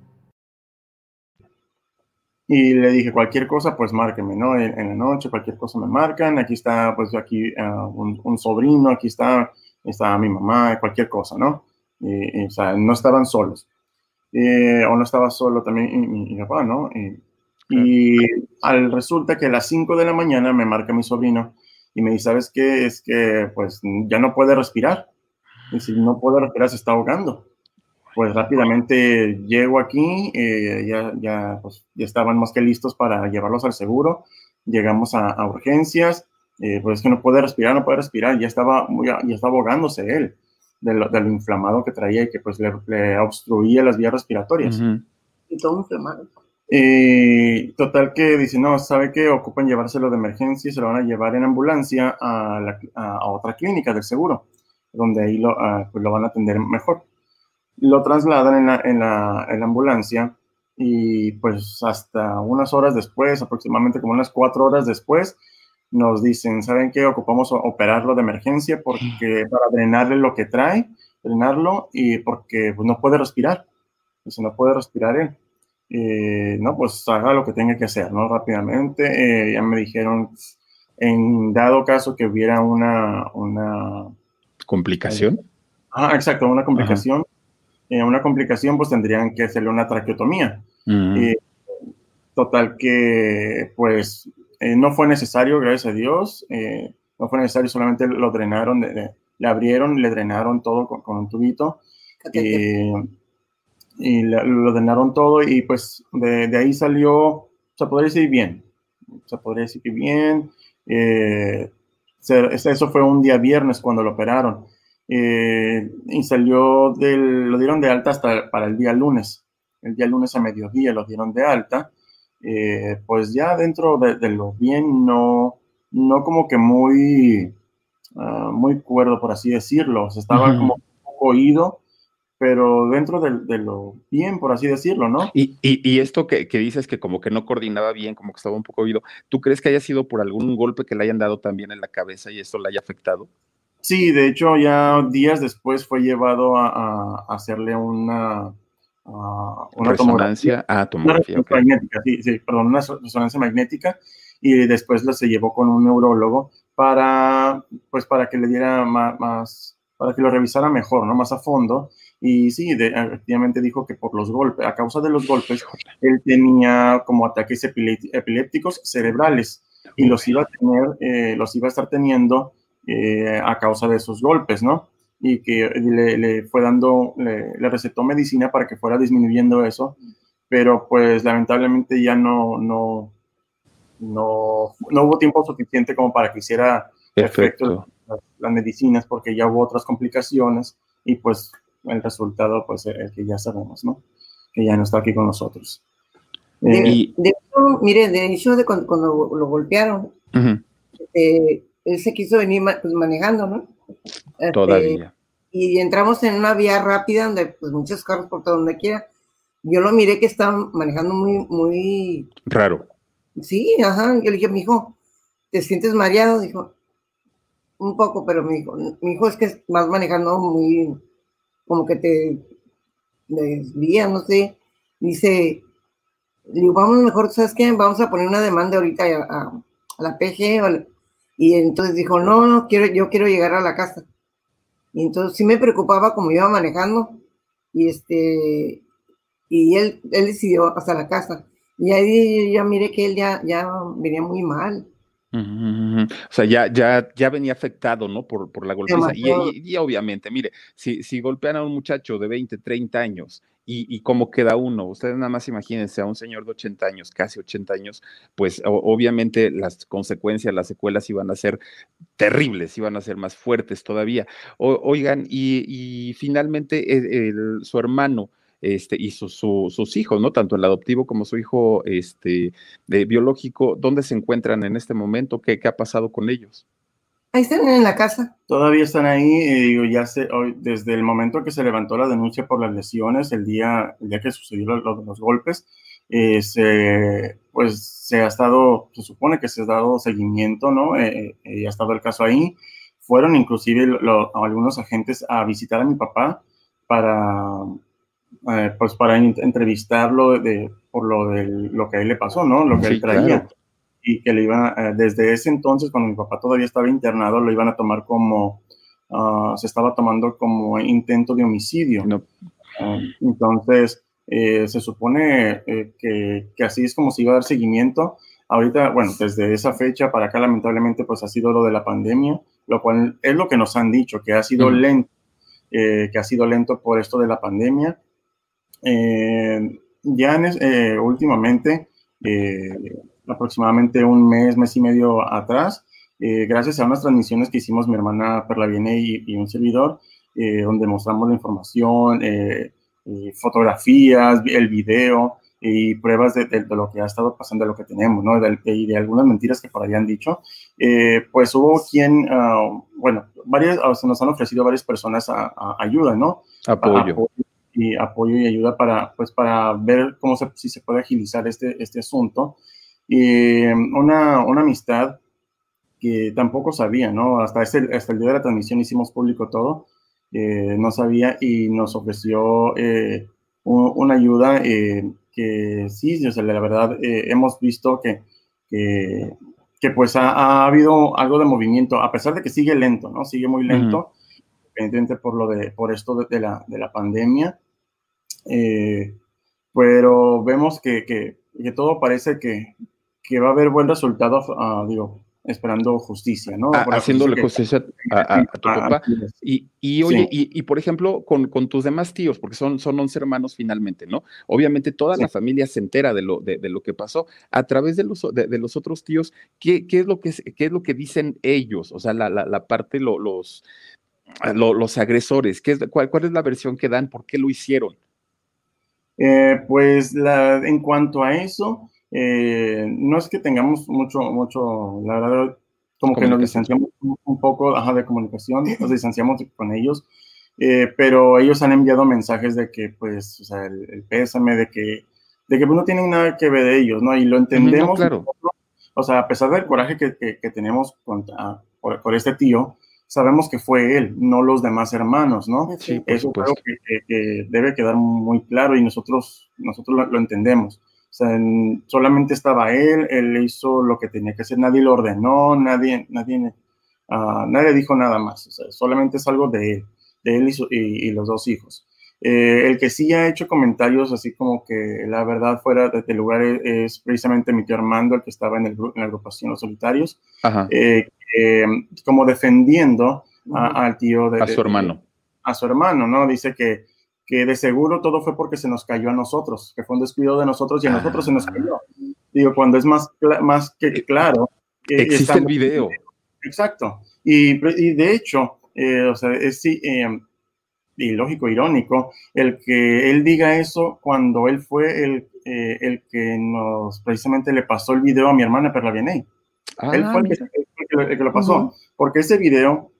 Y le dije, cualquier cosa, pues márqueme, ¿no? En, la noche, cualquier cosa me marcan. Aquí está, pues aquí uh, un, sobrino, aquí está, está mi mamá, cualquier cosa, ¿no? Y, o sea, no estaban solos. Eh, o no estaba solo también mi, papá, ¿no? y al resulta que a las 5 de la mañana me marca mi sobrino y me dice, ¿sabes qué? Es que pues ya no puede respirar. Y si no puede respirar, se está ahogando pues rápidamente llego aquí, eh, ya, ya, pues, ya estaban más que listos para llevarlos al seguro, llegamos a, urgencias, eh, pues es que no puede respirar, no puede respirar, ya estaba, ya, ya estaba ahogándose él de lo, inflamado que traía y que pues le, obstruía las vías respiratorias. Y todo inflamado. Eh, total que dice, no, ¿sabe qué? Ocupan llevárselo de emergencia y se lo van a llevar en ambulancia a, a otra clínica del seguro, donde ahí lo, ah, pues lo van a atender mejor lo trasladan en la, en la, en la ambulancia y pues hasta unas horas después, aproximadamente como unas cuatro horas después, nos dicen, ¿saben qué? Ocupamos operarlo de emergencia porque para drenarle lo que trae, drenarlo y porque pues, no puede respirar. Si no puede respirar él, eh, no, pues haga lo que tenga que hacer, ¿no? Rápidamente. Eh, ya me dijeron, en dado caso que hubiera una... una ¿Complicación? Ah, exacto, una complicación. Eh, una complicación, pues tendrían que hacerle una traqueotomía. Mm. total que, pues, eh, no fue necesario, gracias a Dios. Eh, no fue necesario, solamente lo drenaron, le abrieron, le drenaron todo con, un tubito. y lo drenaron todo y pues de, ahí salió, se podría decir bien, se podría decir que bien. eso fue un día viernes cuando lo operaron. Eh, y salió del, lo dieron de alta hasta para el día lunes. El día lunes a mediodía lo dieron de alta. Eh, pues ya dentro de, lo bien, no, no como que muy, ah, muy cuerdo, por así decirlo. Se estaba como un poco oído, pero dentro de, lo bien, por así decirlo, ¿no? Y, y, esto que, que, dices que como que no coordinaba bien, como que estaba un poco oído, ¿tú crees que haya sido por algún golpe que le hayan dado también en la cabeza y esto le haya afectado? Sí, de hecho ya días después fue llevado a, hacerle una, una resonancia, ah, tomografía, magnética, sí, sí, perdón, una resonancia magnética y después se llevó con un neurólogo para, pues, para que le diera más, para que lo revisara mejor, ¿no? Más a fondo. Y sí, efectivamente dijo que por los golpes, a causa de los golpes, él tenía como ataques epilépticos cerebrales y los iba a tener, eh, los iba a estar teniendo eh, a causa de esos golpes, ¿no? Y que le, fue dando, le, recetó medicina para que fuera disminuyendo eso, pero pues lamentablemente ya no, no, no, no hubo tiempo suficiente como para que hiciera efecto las, medicinas, porque ya hubo otras complicaciones y pues el resultado, pues el que ya sabemos, ¿no? Que ya no está aquí con nosotros. De, eh, hecho, mire, de hecho, de cuando, lo, golpearon, él se quiso venir pues, manejando, ¿no? Este, Todavía. Y entramos en una vía rápida donde pues muchos carros por todo donde quiera. Yo lo miré que estaba manejando muy, muy... Raro. Sí, ajá. Yo le dije, mi hijo, ¿te sientes mareado? Dijo, un poco, pero mi hijo, mi hijo es que vas manejando muy, como que te desvía, no sé. Dice, digo, vamos mejor, ¿sabes qué? Vamos a poner una demanda ahorita a, a la PG o y entonces dijo, no, no, quiero, yo quiero llegar a la casa. Y entonces sí me preocupaba como iba manejando. Y este, y él, él decidió hasta la casa. Y ahí ya miré que él ya, ya venía muy mal. O sea, ya, ya, ya venía afectado, ¿no? Por, por la golpiza. Y, obviamente, mire, si, si golpean a un muchacho de 20, 30 años y, cómo queda uno, ustedes nada más imagínense a un señor de 80 años, casi 80 años, pues obviamente las consecuencias, las secuelas iban a ser terribles, iban a ser más fuertes todavía. oigan, y, finalmente eh, su hermano, este, y sus hijos, ¿no? Tanto el adoptivo como su hijo este, de, biológico, ¿dónde se encuentran en este momento? ¿Qué, ha pasado con ellos? Ahí están en la casa. Todavía están ahí, eh, digo, ya se, hoy, desde el momento que se levantó la denuncia por las lesiones, el día, el día que sucedió los, los golpes, eh, se, pues se ha estado, se supone que se ha dado seguimiento, ¿no? Eh, eh ha estado el caso ahí. Fueron inclusive algunos agentes a visitar a mi papá para, eh, pues para entrevistarlo de, por lo de lo que a él le pasó, ¿no? Lo que él traía. Y que le iban, eh, desde ese entonces, cuando mi papá todavía estaba internado, lo iban a tomar como, ah, se estaba tomando como intento de homicidio. Ah, entonces, eh, se supone que, que, así es como se iba a dar seguimiento. Ahorita, bueno, desde esa fecha para acá, lamentablemente, pues ha sido lo de la pandemia, lo cual es lo que nos han dicho, que ha sido lento, que ha sido lento por esto de la pandemia eh, ya eh, últimamente, eh, aproximadamente un mes, mes y medio atrás, gracias a unas transmisiones que hicimos mi hermana Perla Viene y, un servidor, donde mostramos la información, fotografías, el video y pruebas de, lo que ha estado pasando, de lo que tenemos, ¿no? y de algunas mentiras que por ahí han dicho, pues hubo quien, ah, bueno, varias, se nos han ofrecido varias personas a, ayuda, ¿no? apoyo y apoyo y ayuda para, pues, para ver cómo se, si se puede agilizar este, este asunto. Y una, una amistad que tampoco sabía, ¿no? Hasta, hasta el día de la transmisión hicimos público todo, eh, no sabía y nos ofreció eh, una ayuda eh, que sí, o sea, la verdad, hemos visto que, que, que pues ha, ha, habido algo de movimiento, a pesar de que sigue lento, ¿no? Sigue muy lento independientemente por lo de, por esto de, la, de la pandemia. Eh, pero vemos que, que, que, todo parece que, que va a haber buen resultado, uh, digo, esperando justicia, ¿no? Ah, haciéndole justicia, a, tu papá. Y, y oye, y, y, por ejemplo, con, con, tus demás tíos, porque son, son 11 hermanos finalmente, ¿no? Obviamente toda la familia se entera de lo, de, de, lo que pasó. A través de los, de, de los otros tíos, ¿qué, ¿qué, es lo que, ¿qué es lo que dicen ellos? O sea, la, la, la parte, lo, los, lo, los agresores, ¿qué es, cuál, ¿cuál es la versión que dan? ¿Por qué lo hicieron? Eh, pues la, en cuanto a eso, eh, no es que tengamos mucho, mucho, la verdad, como que nos distanciamos un poco ajá, de comunicación, nos distanciamos con ellos, eh, pero ellos han enviado mensajes de que, pues, o sea, el, el pésame, de que, de que pues, no tienen nada que ver de ellos, ¿no? Y lo entendemos. No, claro. O sea, a pesar del coraje que, que, que tenemos contra, por, por, este tío, sabemos que fue él, no los demás hermanos, ¿no? Sí, Eso creo que, que, debe quedar muy claro y nosotros, nosotros lo, lo entendemos. O sea, solamente estaba él, él hizo lo que tenía que hacer, nadie lo ordenó, nadie, nadie, uh, nadie dijo nada más. O sea, solamente es algo de él, de él y, su, y, y los dos hijos. Eh, el que sí ha hecho comentarios así como que la verdad fuera de este lugar es, es, precisamente mi tío Armando, el que estaba en, el, en la agrupación Los Solitarios, eh, eh, como defendiendo a, al tío de, a su hermano. De, a su hermano, ¿no? Dice que que de seguro todo fue porque se nos cayó a nosotros, que fue un descuido de nosotros y a nosotros se nos cayó. Digo, cuando es más, más que claro. Eh, Existe el video. Exacto. Y, y de hecho, eh, o sea, es sí, eh, ilógico, irónico, el que él diga eso cuando él fue el, eh, el que nos precisamente le pasó el video a mi hermana Perla Vianey. Ah, él fue el que, el, lo pasó, uh -huh. porque ese video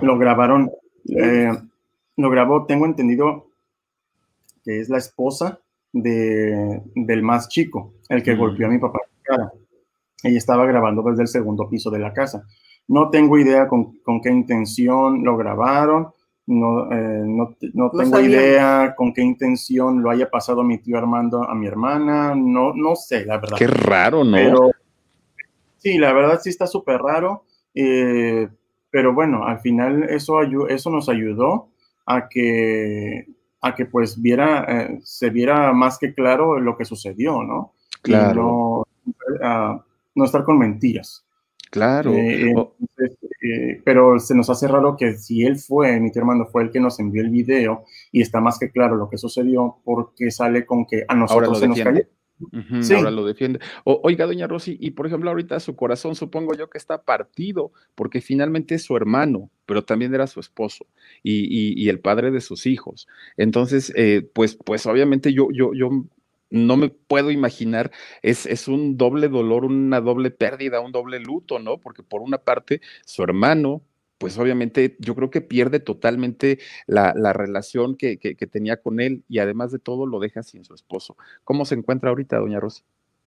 lo grabaron, lo grabó, tengo entendido, que es la esposa de, del más chico, el que mm. golpeó a mi papá en la cara. Ella estaba grabando desde el segundo piso de la casa. No tengo idea con, con qué intención lo grabaron, no, eh, no, no, no tengo idea con qué intención lo haya pasado mi tío Armando a mi hermana, no, no sé, la verdad. Qué raro, ¿no? Pero, sí, la verdad sí está súper raro, eh, pero bueno, al final eso, eso nos ayudó a que a que pues viera, eh, se viera más que claro lo que sucedió, ¿no? Claro. Y no, uh, no, estar con mentiras. Claro. Eh, entonces, eh, pero se nos hace raro que si él fue, mi hermano fue el que nos envió el video y está más que claro lo que sucedió, porque sale con que a nosotros se nos cayó. Uh -huh, sí. Ahora lo defiende. O, oiga, doña Rosy, y por ejemplo, ahorita su corazón supongo yo que está partido, porque finalmente es su hermano, pero también era su esposo y, y, y el padre de sus hijos. Entonces, eh, pues, pues obviamente yo, yo, yo no me puedo imaginar, es, es un doble dolor, una doble pérdida, un doble luto, ¿no? Porque por una parte, su hermano, pues obviamente yo creo que pierde totalmente la, la relación que, que, que, tenía con él y además de todo lo deja sin su esposo. ¿Cómo se encuentra ahorita, doña Rosa?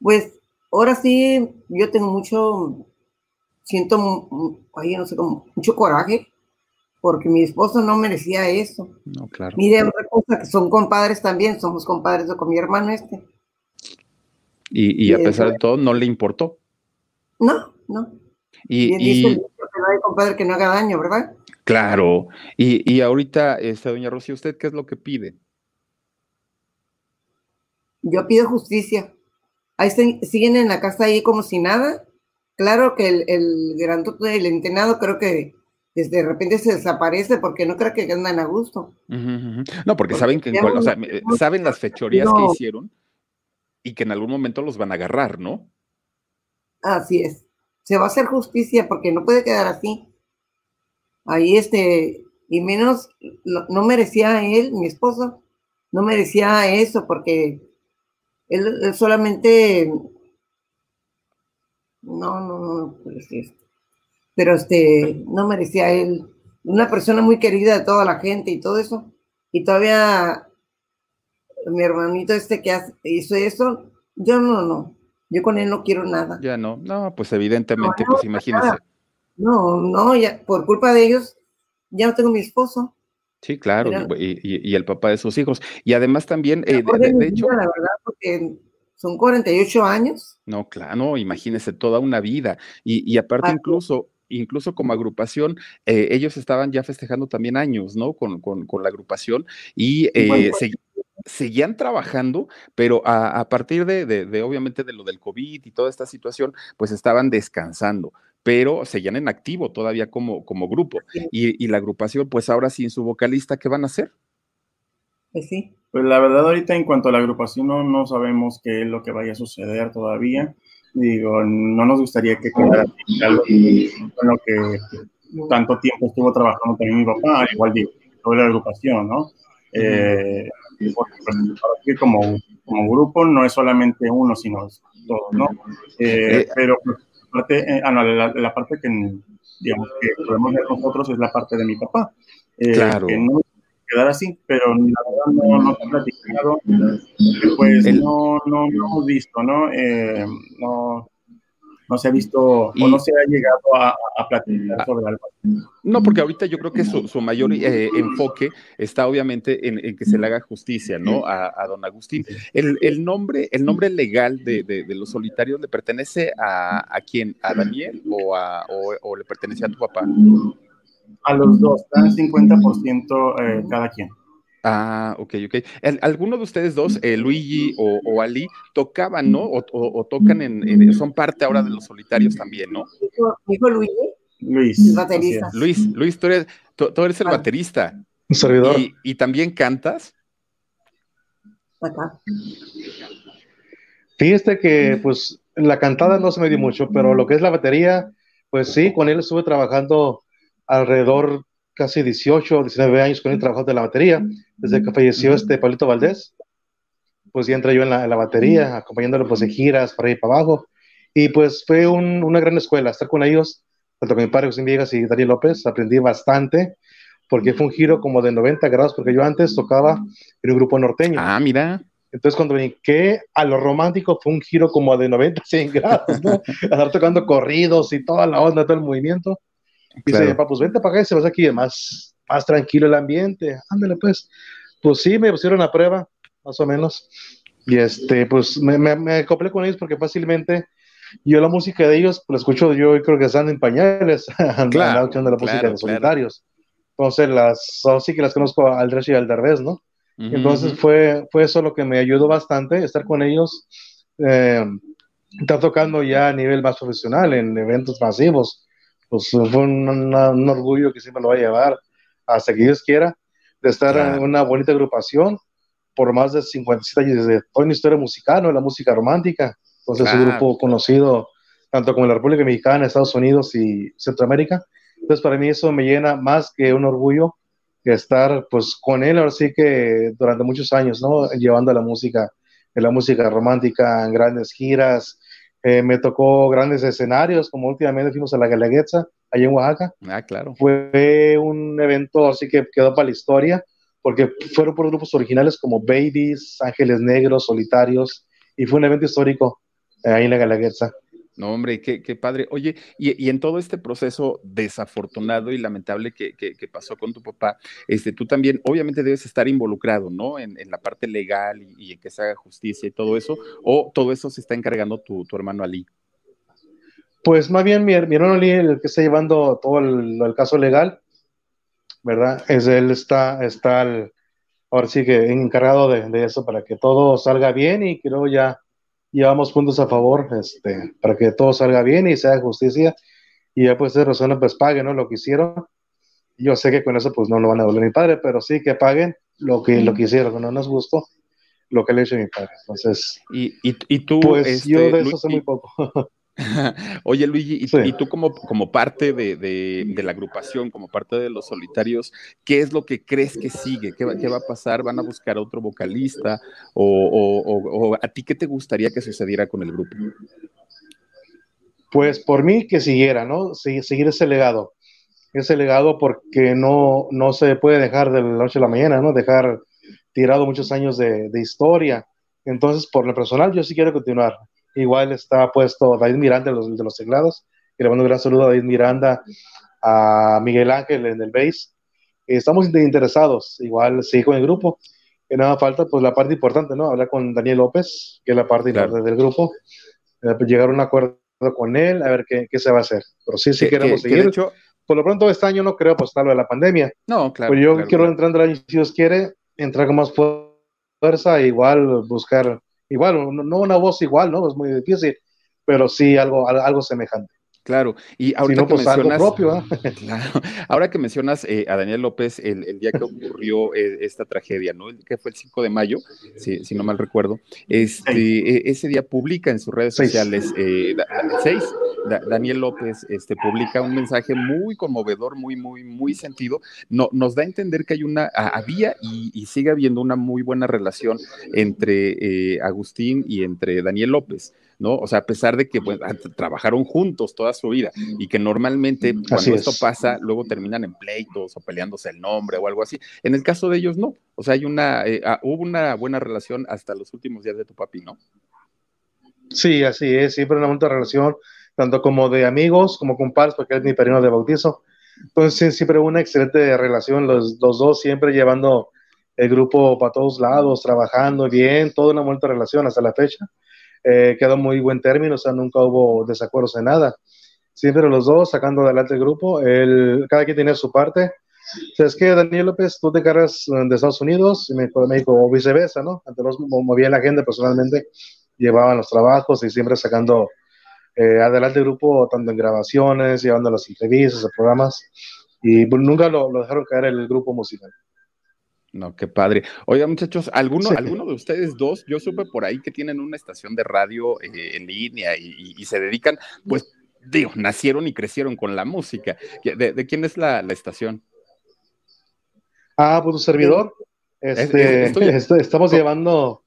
Pues ahora sí, yo tengo mucho, siento, oye, no sé, como mucho coraje, porque mi esposo no merecía eso. No, claro. Mire, otra cosa, que son compadres también, somos compadres con mi hermano este. Y, y a pesar de todo, ¿no le importó? No, no. Y, Bien, y... Dice, que no hay compadre que no haga daño, ¿verdad? Claro. Y, y ahorita, este, doña Rocío, ¿usted qué es lo que pide? Yo pido justicia ahí están, siguen en la casa ahí como si nada. Claro que el, el grandote del entrenado creo que desde de repente se desaparece porque no creo que andan a gusto. Uh -huh. No, porque, porque saben que o sea, saben las fechorías no. que hicieron y que en algún momento los van a agarrar, ¿no? Así es. Se va a hacer justicia porque no puede quedar así. Ahí este, y menos, no, no merecía él, mi esposo, no merecía eso porque él, él solamente. No, no, no, pero este, no merecía él, una persona muy querida de toda la gente y todo eso, y todavía mi hermanito este que hizo eso, yo no, no, yo con él no quiero nada. Ya no, no, pues evidentemente, pues imagínese. No, no, ya, por culpa de ellos, ya no tengo mi esposo. Sí, claro, y, el papá de sus hijos. Y además también, eh, de, hecho... la verdad, porque son 48 años. No, claro, imagínese toda una vida. Y, aparte incluso, incluso como agrupación, eh, ellos estaban ya festejando también años, ¿no? Con, la agrupación y eh, seguían trabajando, pero a, partir de, obviamente, de lo del COVID y toda esta situación, pues estaban descansando pero seguían en activo todavía como, como grupo. Y, y, la agrupación, pues ahora sin su vocalista, ¿qué van a hacer? Pues sí. Pues la verdad ahorita en cuanto a la agrupación no, no sabemos qué es lo que vaya a suceder todavía. Digo, no nos gustaría que quedara algo con lo que tanto tiempo estuvo trabajando también mi papá, al igual digo, toda la agrupación, ¿no? Eh, pues, como, como grupo no es solamente uno, sino todos, ¿no? Eh, eh, pero parte, ah, no, la, parte que digamos que podemos ver nosotros es la parte de mi papá. claro quedar así, pero la verdad no, no ha platicado, pues no, no, no hemos visto, ¿no? Eh, no, no se ha visto o no se ha llegado a, a platicar ah. sobre algo. No, porque ahorita yo creo que su, su mayor eh, enfoque está obviamente en, en, que se le haga justicia, ¿no? A, a don Agustín. El, el, nombre, el nombre legal de, de, de, los solitarios le pertenece a, a quién? ¿A Daniel o, a, o, o le pertenece a tu papá? a los dos, dan 50% eh, cada quien. Ah, ok, ok. ¿Alguno de ustedes dos, eh, Luigi o, o, Ali, tocaban, ¿no? O, o, tocan en, son parte ahora de los solitarios también, ¿no? Hijo Luigi. Luis. El baterista. Luis, Luis, tú eres, tú, eres el baterista. Un servidor. ¿Y, ¿Y, también cantas? Acá. Fíjate que, pues, la cantada no se me dio mucho, pero lo que es la batería, pues sí, con él estuve trabajando alrededor casi 18 o 19 años con el trabajo de la batería, desde que falleció este Pablito Valdés, pues ya entré yo en la, batería, acompañándolo pues de giras para ir para abajo, y pues fue una gran escuela estar con ellos, tanto con mi padre José Viegas y Darío López, aprendí bastante, porque fue un giro como de 90 grados, porque yo antes tocaba en un grupo norteño. Ah, mira. Entonces, cuando brinqué a lo romántico, fue un giro como de 90, 100 grados, ¿no? Estar tocando corridos y toda la onda, todo el movimiento. Dice, papá, pues vente para acá y se vas aquí, más, más tranquilo el ambiente, ándale pues. Pues sí, me pusieron a prueba, más o menos. Y este, pues me, me, me acoplé con ellos porque fácilmente yo la música de ellos, pues la escucho yo creo que están en pañales, claro, escuchando la música de los solitarios. Entonces, las, sí que las conozco al Dresh y al Derbez, ¿no? Entonces, fue, fue eso lo que me ayudó bastante, estar con ellos, eh, estar tocando ya a nivel más profesional en eventos masivos pues fue un, orgullo que siempre lo va a llevar hasta que Dios quiera, de estar en una bonita agrupación por más de 57 años, desde toda una historia musical, ¿no? la música romántica. Entonces, es un grupo conocido tanto como en la República Mexicana, Estados Unidos y Centroamérica. Entonces, para mí eso me llena más que un orgullo que estar pues con él, ahora sí que durante muchos años, ¿no? Llevando la música, la música romántica en grandes giras, eh, me tocó grandes escenarios, como últimamente fuimos a la Galaguetza, allá en Oaxaca. Ah, claro. Fue un evento así que quedó para la historia, porque fueron por grupos originales como Babies, Ángeles Negros, Solitarios, y fue un evento histórico eh, ahí en la Galaguetza. No, hombre, qué, qué padre. Oye, y, en todo este proceso desafortunado y lamentable que, pasó con tu papá, este, tú también obviamente debes estar involucrado, ¿no? En, la parte legal y, en que se haga justicia y todo eso, o todo eso se está encargando tu, hermano Ali. Pues más bien mi, hermano Ali, el que está llevando todo el, caso legal, ¿verdad? Es él está, está ahora sí que encargado de, de eso para que todo salga bien y creo ya llevamos puntos a favor este, para que todo salga bien y sea justicia y ya pues de razón pues paguen ¿no? lo que hicieron. Yo sé que con eso pues no lo van a doler mi padre, pero sí que paguen lo que, lo que hicieron, no nos gustó lo que le hizo mi padre. Entonces, y, y, y tú, pues yo de eso sé muy poco. Oye, Luigi, y, tú como, como parte de, la agrupación, como parte de los solitarios, ¿qué es lo que crees que sigue? ¿Qué va, qué va a pasar? ¿Van a buscar otro vocalista? O, a ti qué te gustaría que sucediera con el grupo? Pues por mí que siguiera, ¿no? seguir ese legado. Ese legado porque no, no se puede dejar de la noche a la mañana, ¿no? Dejar tirado muchos años de, de historia. Entonces, por lo personal, yo sí quiero continuar. Igual está puesto David Miranda de los, de los teclados. Y le mando un gran saludo a David Miranda, a Miguel Ángel en el bass. Estamos interesados, igual sí con el grupo. Y nada falta, pues la parte importante, ¿no? Hablar con Daniel López, que es la parte importante del grupo. Eh, pues, llegar a un acuerdo con él, a ver qué, qué se va a hacer. Pero sí, sí queremos seguir. hecho, por lo pronto este año no creo pues lo de la pandemia. No, claro. Pero yo quiero entrar en el año, si Dios quiere, entrar con más fuerza, igual buscar, igual, no una voz igual, ¿no? Es muy difícil, pero sí algo, algo semejante. Claro, y ahora que pues mencionas, propio, ¿eh? claro, ahora que mencionas eh, a Daniel López el, el día que ocurrió eh, esta tragedia, ¿no? El, que fue el 5 de mayo, si, si no mal recuerdo, este, eh, ese día publica en sus redes sociales, 6, Daniel López este, publica un mensaje muy conmovedor, muy, muy, muy sentido. No, nos da a entender que hay una, había y, sigue habiendo una muy buena relación entre eh, Agustín y entre Daniel López. ¿no? O sea, a pesar de que trabajaron juntos toda su vida y que normalmente cuando esto pasa, luego terminan en pleitos o peleándose el nombre o algo así. En el caso de ellos, no. O sea, hay una, eh, ah, hubo una buena relación hasta los últimos días de tu papi, ¿no? Sí, así es, siempre una buena relación tanto como de amigos, como compadres, porque es mi perino de bautizo. Entonces, siempre una excelente relación, los, los dos siempre llevando el grupo para todos lados, trabajando bien, toda una buena relación hasta la fecha eh, quedó muy buen término, o sea, nunca hubo desacuerdos en nada. Siempre los dos sacando adelante el grupo, el, cada quien tenía su parte. O sea, es que Daniel López, tú te cargas de Estados Unidos, y me, dijo, o viceversa, ¿no? Ante los movía la agenda personalmente, llevaban los trabajos y siempre sacando eh, adelante el grupo, tanto en grabaciones, llevando las entrevistas, los programas, y pues, nunca lo, lo dejaron caer el grupo musical. No, qué padre. Oiga, muchachos, ¿alguno, ¿alguno de ustedes dos? Yo supe por ahí que tienen una estación de radio eh, en línea y, se dedican, pues, digo, nacieron y crecieron con la música. ¿De, quién es la, estación? Ah, pues un servidor. Este, estamos llevando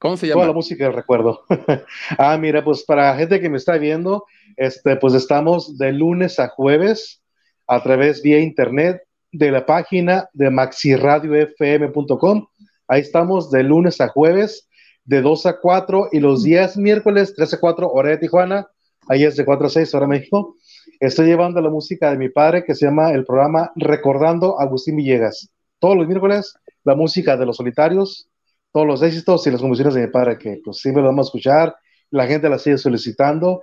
¿Cómo se llama? Toda la música del recuerdo. ah, mira, pues para gente que me está viendo, este, pues estamos de lunes a jueves a través vía internet de la página de maxiradiofm.com. Ahí estamos de lunes a jueves, de 2 a 4 y los días miércoles 3 a 4, hora de Tijuana. Ahí es de 4 a 6, hora de México. Estoy llevando la música de mi padre que se llama el programa Recordando Agustín Villegas. Todos los miércoles, la música de los solitarios, todos los éxitos y las composiciones de mi padre que pues siempre lo vamos a escuchar. La gente la sigue solicitando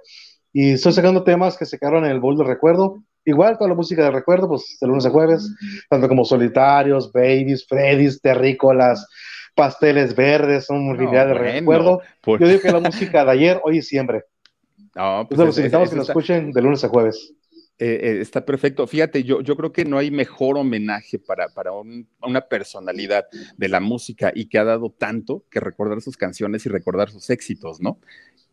y estoy sacando temas que se quedaron en el bol de recuerdo igual toda la música de recuerdo, pues de lunes a jueves, tanto como Solitarios, Babies, Freddy's, Terrícolas, Pasteles Verdes, un no, de recuerdo. Yo digo que la música de ayer, hoy y siempre. No, pues los invitamos que nos escuchen de lunes a jueves. Eh, eh, está perfecto. Fíjate, yo, yo creo que no hay mejor homenaje para, para una personalidad de la música y que ha dado tanto que recordar sus canciones y recordar sus éxitos, ¿no?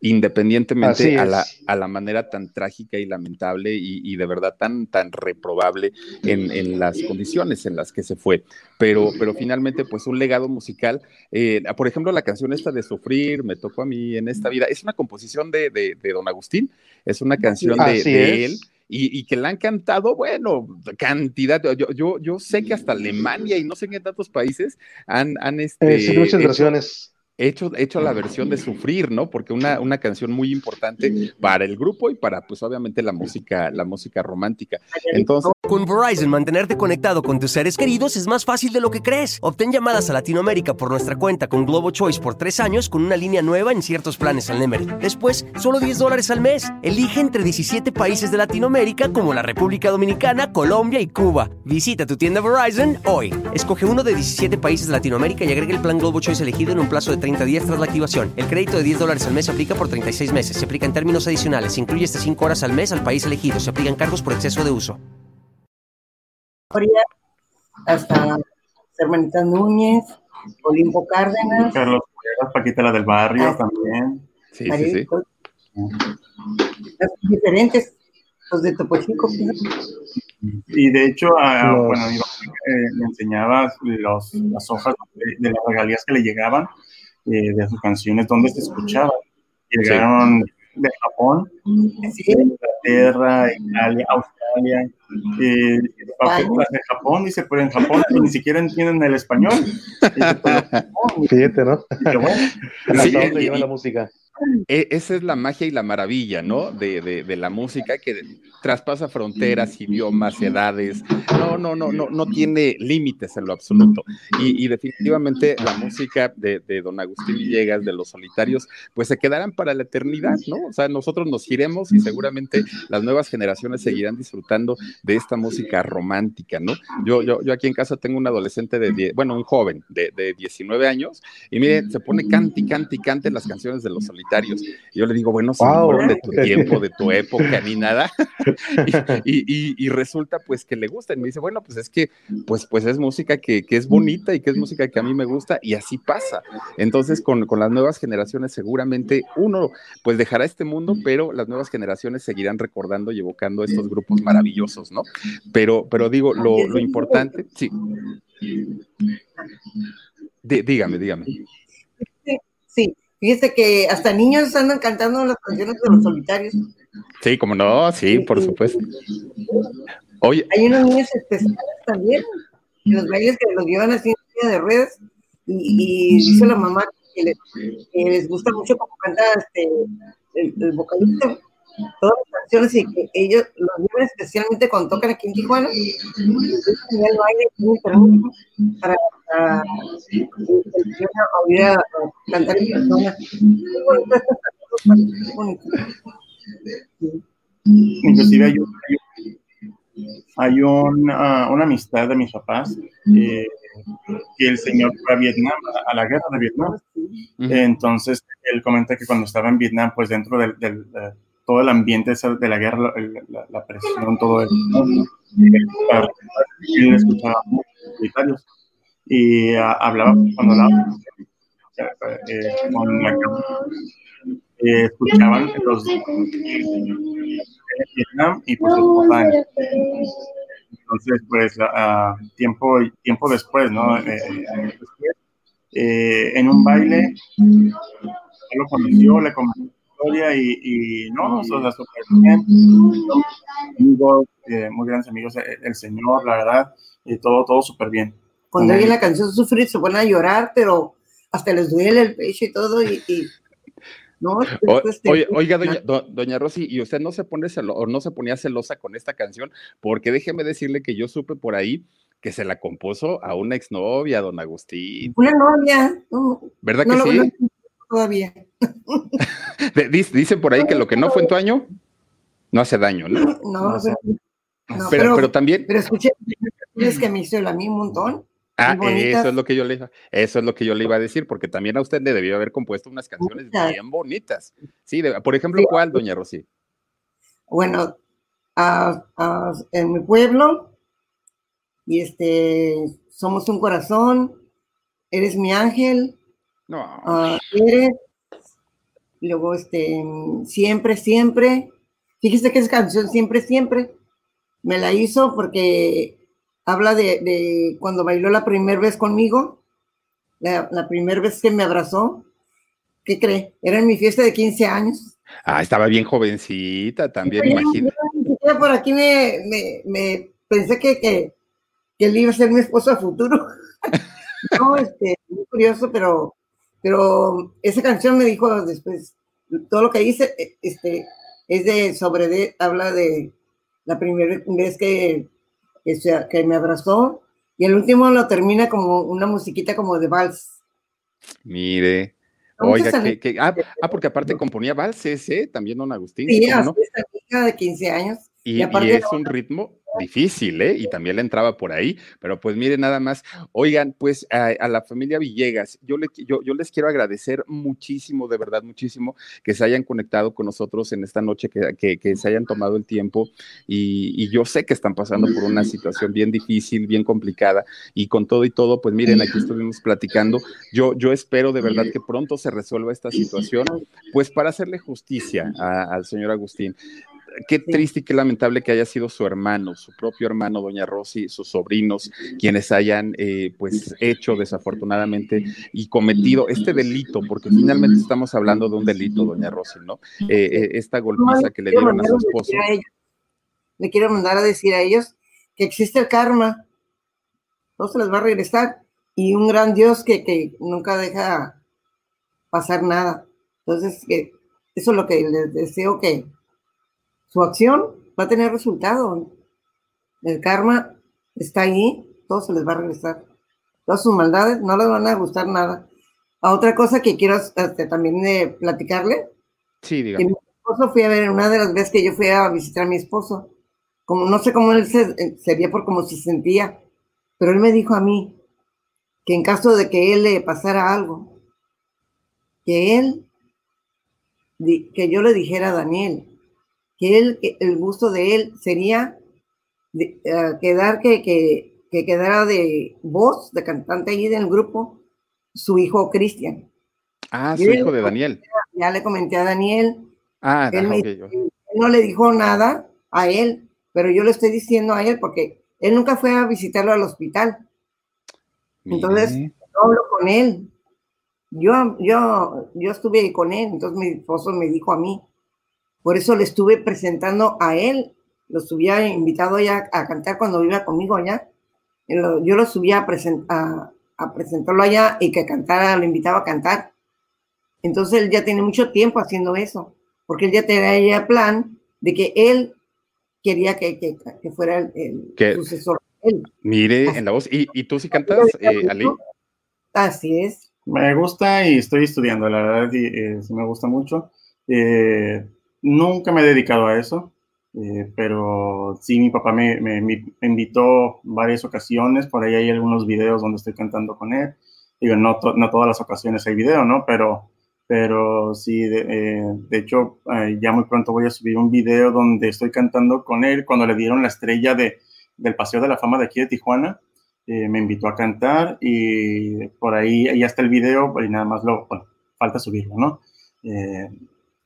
independientemente a la, a la, manera tan trágica y lamentable y, de verdad tan, tan reprobable en, las condiciones en las que se fue. Pero, pero finalmente, pues un legado musical. Eh, por ejemplo, la canción esta de Sufrir, me tocó a mí en esta vida, es una composición de, de, Don Agustín, es una canción de, él. Y, que la han cantado, bueno, cantidad. Yo, yo, yo sé que hasta Alemania y no sé en qué tantos países han, han este, sí, muchas versiones hecho, hecho la versión de Sufrir, ¿no? Porque una, una canción muy importante para el grupo y para, pues obviamente, la música, la música romántica. Entonces. Con Verizon, mantenerte conectado con tus seres queridos es más fácil de lo que crees. Obtén llamadas a Latinoamérica por nuestra cuenta con Globo Choice por tres años con una línea nueva en ciertos planes al Nemery. Después, solo 10 dólares al mes. Elige entre 17 países de Latinoamérica como la República Dominicana, Colombia y Cuba. Visita tu tienda Verizon hoy. Escoge uno de 17 países de Latinoamérica y agrega el plan Globo Choice elegido en un plazo de 30 días tras la activación. El crédito de 10 dólares al mes se aplica por 36 meses. Se aplica en términos adicionales. Se incluye hasta 5 horas al mes al país elegido. Se aplican cargos por exceso de uso. Hasta Hermanita Núñez, Olimpo Cárdenas. Carlos Paquita la del barrio ah, también. Sí, sí, sí. Las diferentes, los de Topo Chico. Y de hecho, bueno, eh, le enseñaba los, las hojas de, las regalías que le llegaban eh, de sus canciones, donde se escuchaba. Llegaron de Japón, Inglaterra, Italia, Australia, eh, de Japón, dice, pero en Japón ni siquiera entienden el español. Fíjate, ¿no? sí, lleva la música? E, esa es la magia y la maravilla, ¿no? De, de, la música que traspasa fronteras, idiomas, edades. No, no, no, no, no tiene límites en lo absoluto. Y, definitivamente la música de, de, Don Agustín Villegas, de Los Solitarios, pues se quedarán para la eternidad, ¿no? O sea, nosotros nos iremos y seguramente las nuevas generaciones seguirán disfrutando de esta música romántica, ¿no? Yo, yo, yo aquí en casa tengo un adolescente de, bueno, un joven de, de 19 años y mire, se pone cante y cante las canciones de Los Solitarios yo le digo, bueno, si de tu tiempo, de tu época, ni nada. y, resulta pues que le gusta. Y me dice, bueno, pues es que pues, pues es música que, es bonita y que es música que a mí me gusta y así pasa. Entonces con, las nuevas generaciones seguramente uno pues dejará este mundo, pero las nuevas generaciones seguirán recordando y evocando estos grupos maravillosos, ¿no? Pero, pero digo, lo, lo importante, sí. dígame, dígame. Sí, Fíjese que hasta niños andan cantando las canciones de los solitarios. Sí, como no, sí, por supuesto. Oye. Hay unos niños especiales también, los bailes que los llevan así en de redes, y, dice la mamá que, les gusta mucho como canta este, el vocalista todas las canciones y que ellos los llevan especialmente cuando tocan aquí en Tijuana y el baile para, para oír a, cantar en persona. Inclusive hay, un, hay una, una, amistad de mis papás eh, que el señor fue a Vietnam, a la guerra de Vietnam. Entonces, él comenta que cuando estaba en Vietnam, pues dentro del, del todo el ambiente de la guerra, la, presión, todo eso. Y él escuchaba solitarios y uh, hablaba, cuando hablaba eh, con la eh, escuchaban los Vietnam y pues los Entonces, pues, uh, tiempo, tiempo después, ¿no? Eh, eh, en un baile, lo conoció, le comentó y, no, o sea, súper bien. Amigos, eh, muy grandes amigos, eh, el, Señor, la verdad, y todo, todo súper bien. Cuando oyen la canción Sufrir, se ponen a llorar, pero hasta les duele el pecho y todo, y, no, oiga, doña, doña, Rosy, ¿y usted no se pone o no se ponía celosa con esta canción? Porque déjeme decirle que yo supe por ahí que se la compuso a una exnovia, don Agustín. Una novia. ¿Verdad que sí? todavía. Dicen por ahí que lo que no fue en tu año no hace daño, ¿no? No, pero, pero, también. Pero escuché, es que me hizo a mí un montón. Ah, eso es lo que yo le eso es lo que yo le iba a decir, porque también a usted le debió haber compuesto unas canciones bien bonitas. Sí, por ejemplo, ¿cuál, doña Rosy? Bueno, en mi pueblo, y este, somos un corazón, eres mi ángel, no. Uh, luego, este, siempre, siempre. Fíjese que esa canción, siempre, siempre, me la hizo porque habla de, cuando bailó la primera vez conmigo, la, primera vez que me abrazó. ¿Qué cree? Era en mi fiesta de 15 años. Ah, estaba bien jovencita también, imagínate. Por aquí me, me, pensé que, que, que, él iba a ser mi esposo a futuro. no, este, muy curioso, pero pero esa canción me dijo después, todo lo que hice e, este, es de sobre, de, habla de la primera vez que, que, me abrazó y el último lo termina como una musiquita como de vals. Mire, Oiga, que, ah, ah, porque aparte componía valses, ¿eh? También don Agustín. Sí, ¿no? hija de 15 años. Y, es un ritmo difícil, ¿eh? Y también le entraba por ahí, pero pues mire nada más. Oigan, pues a, la familia Villegas, yo, le, yo, yo, les quiero agradecer muchísimo, de verdad, muchísimo, que se hayan conectado con nosotros en esta noche, que, que, se hayan tomado el tiempo y, y, yo sé que están pasando por una situación bien difícil, bien complicada y con todo y todo, pues miren, aquí estuvimos platicando. Yo, yo espero de verdad que pronto se resuelva esta situación, pues para hacerle justicia al señor Agustín qué triste y qué lamentable que haya sido su hermano, su propio hermano, doña Rosy, sus sobrinos, quienes hayan eh, pues hecho desafortunadamente y cometido este delito, porque finalmente estamos hablando de un delito, doña Rosy, ¿no? Eh, eh, esta golpiza que le dieron a su esposo. le quiero mandar a decir a ellos que existe el karma, no se les va a regresar, y un gran Dios que, que nunca deja pasar nada. Entonces, que eso es lo que les deseo que su acción va a tener resultado. El karma está ahí, todo se les va a regresar. Todas sus maldades no les van a gustar nada. A otra cosa que quiero este, también de platicarle. Sí, digamos. mi esposo fui a ver una de las veces que yo fui a visitar a mi esposo. Como no sé cómo él se, se por como si sentía, pero él me dijo a mí que en caso de que él le pasara algo, que él que yo le dijera a Daniel que él, el gusto de él sería de, eh, quedar que, que, que, quedara de voz, de cantante ahí del grupo, su hijo Cristian. Ah, su hijo de Daniel. Ya le comenté a Daniel. Ah, él, no le dijo nada a él, pero yo le estoy diciendo a él porque él nunca fue a visitarlo al hospital. Entonces, yo hablo con él yo, yo, yo estuve con él, entonces mi esposo me dijo a mí. Por eso le estuve presentando a él, lo subía invitado ya a cantar cuando iba conmigo allá. Yo lo subía a, a, presentarlo allá y que cantara, lo invitaba a cantar. Entonces él ya tiene mucho tiempo haciendo eso, porque él ya tenía plan de que él quería que, que, fuera el, sucesor. Él. Mire en la voz. ¿Y, y tú sí cantas, eh, Ali? Así es. Me gusta y estoy estudiando, la verdad, y, eh, sí me gusta mucho. Eh, nunca me he dedicado a eso, eh, pero sí, mi papá me, me, invitó varias ocasiones, por ahí hay algunos videos donde estoy cantando con él. Digo, no, no todas las ocasiones hay video, ¿no? Pero, pero sí, de, de hecho, ya muy pronto voy a subir un video donde estoy cantando con él cuando le dieron la estrella de, del Paseo de la Fama de aquí de Tijuana. Eh, me invitó a cantar y por ahí ya está el video y nada más lo, bueno, falta subirlo, ¿no?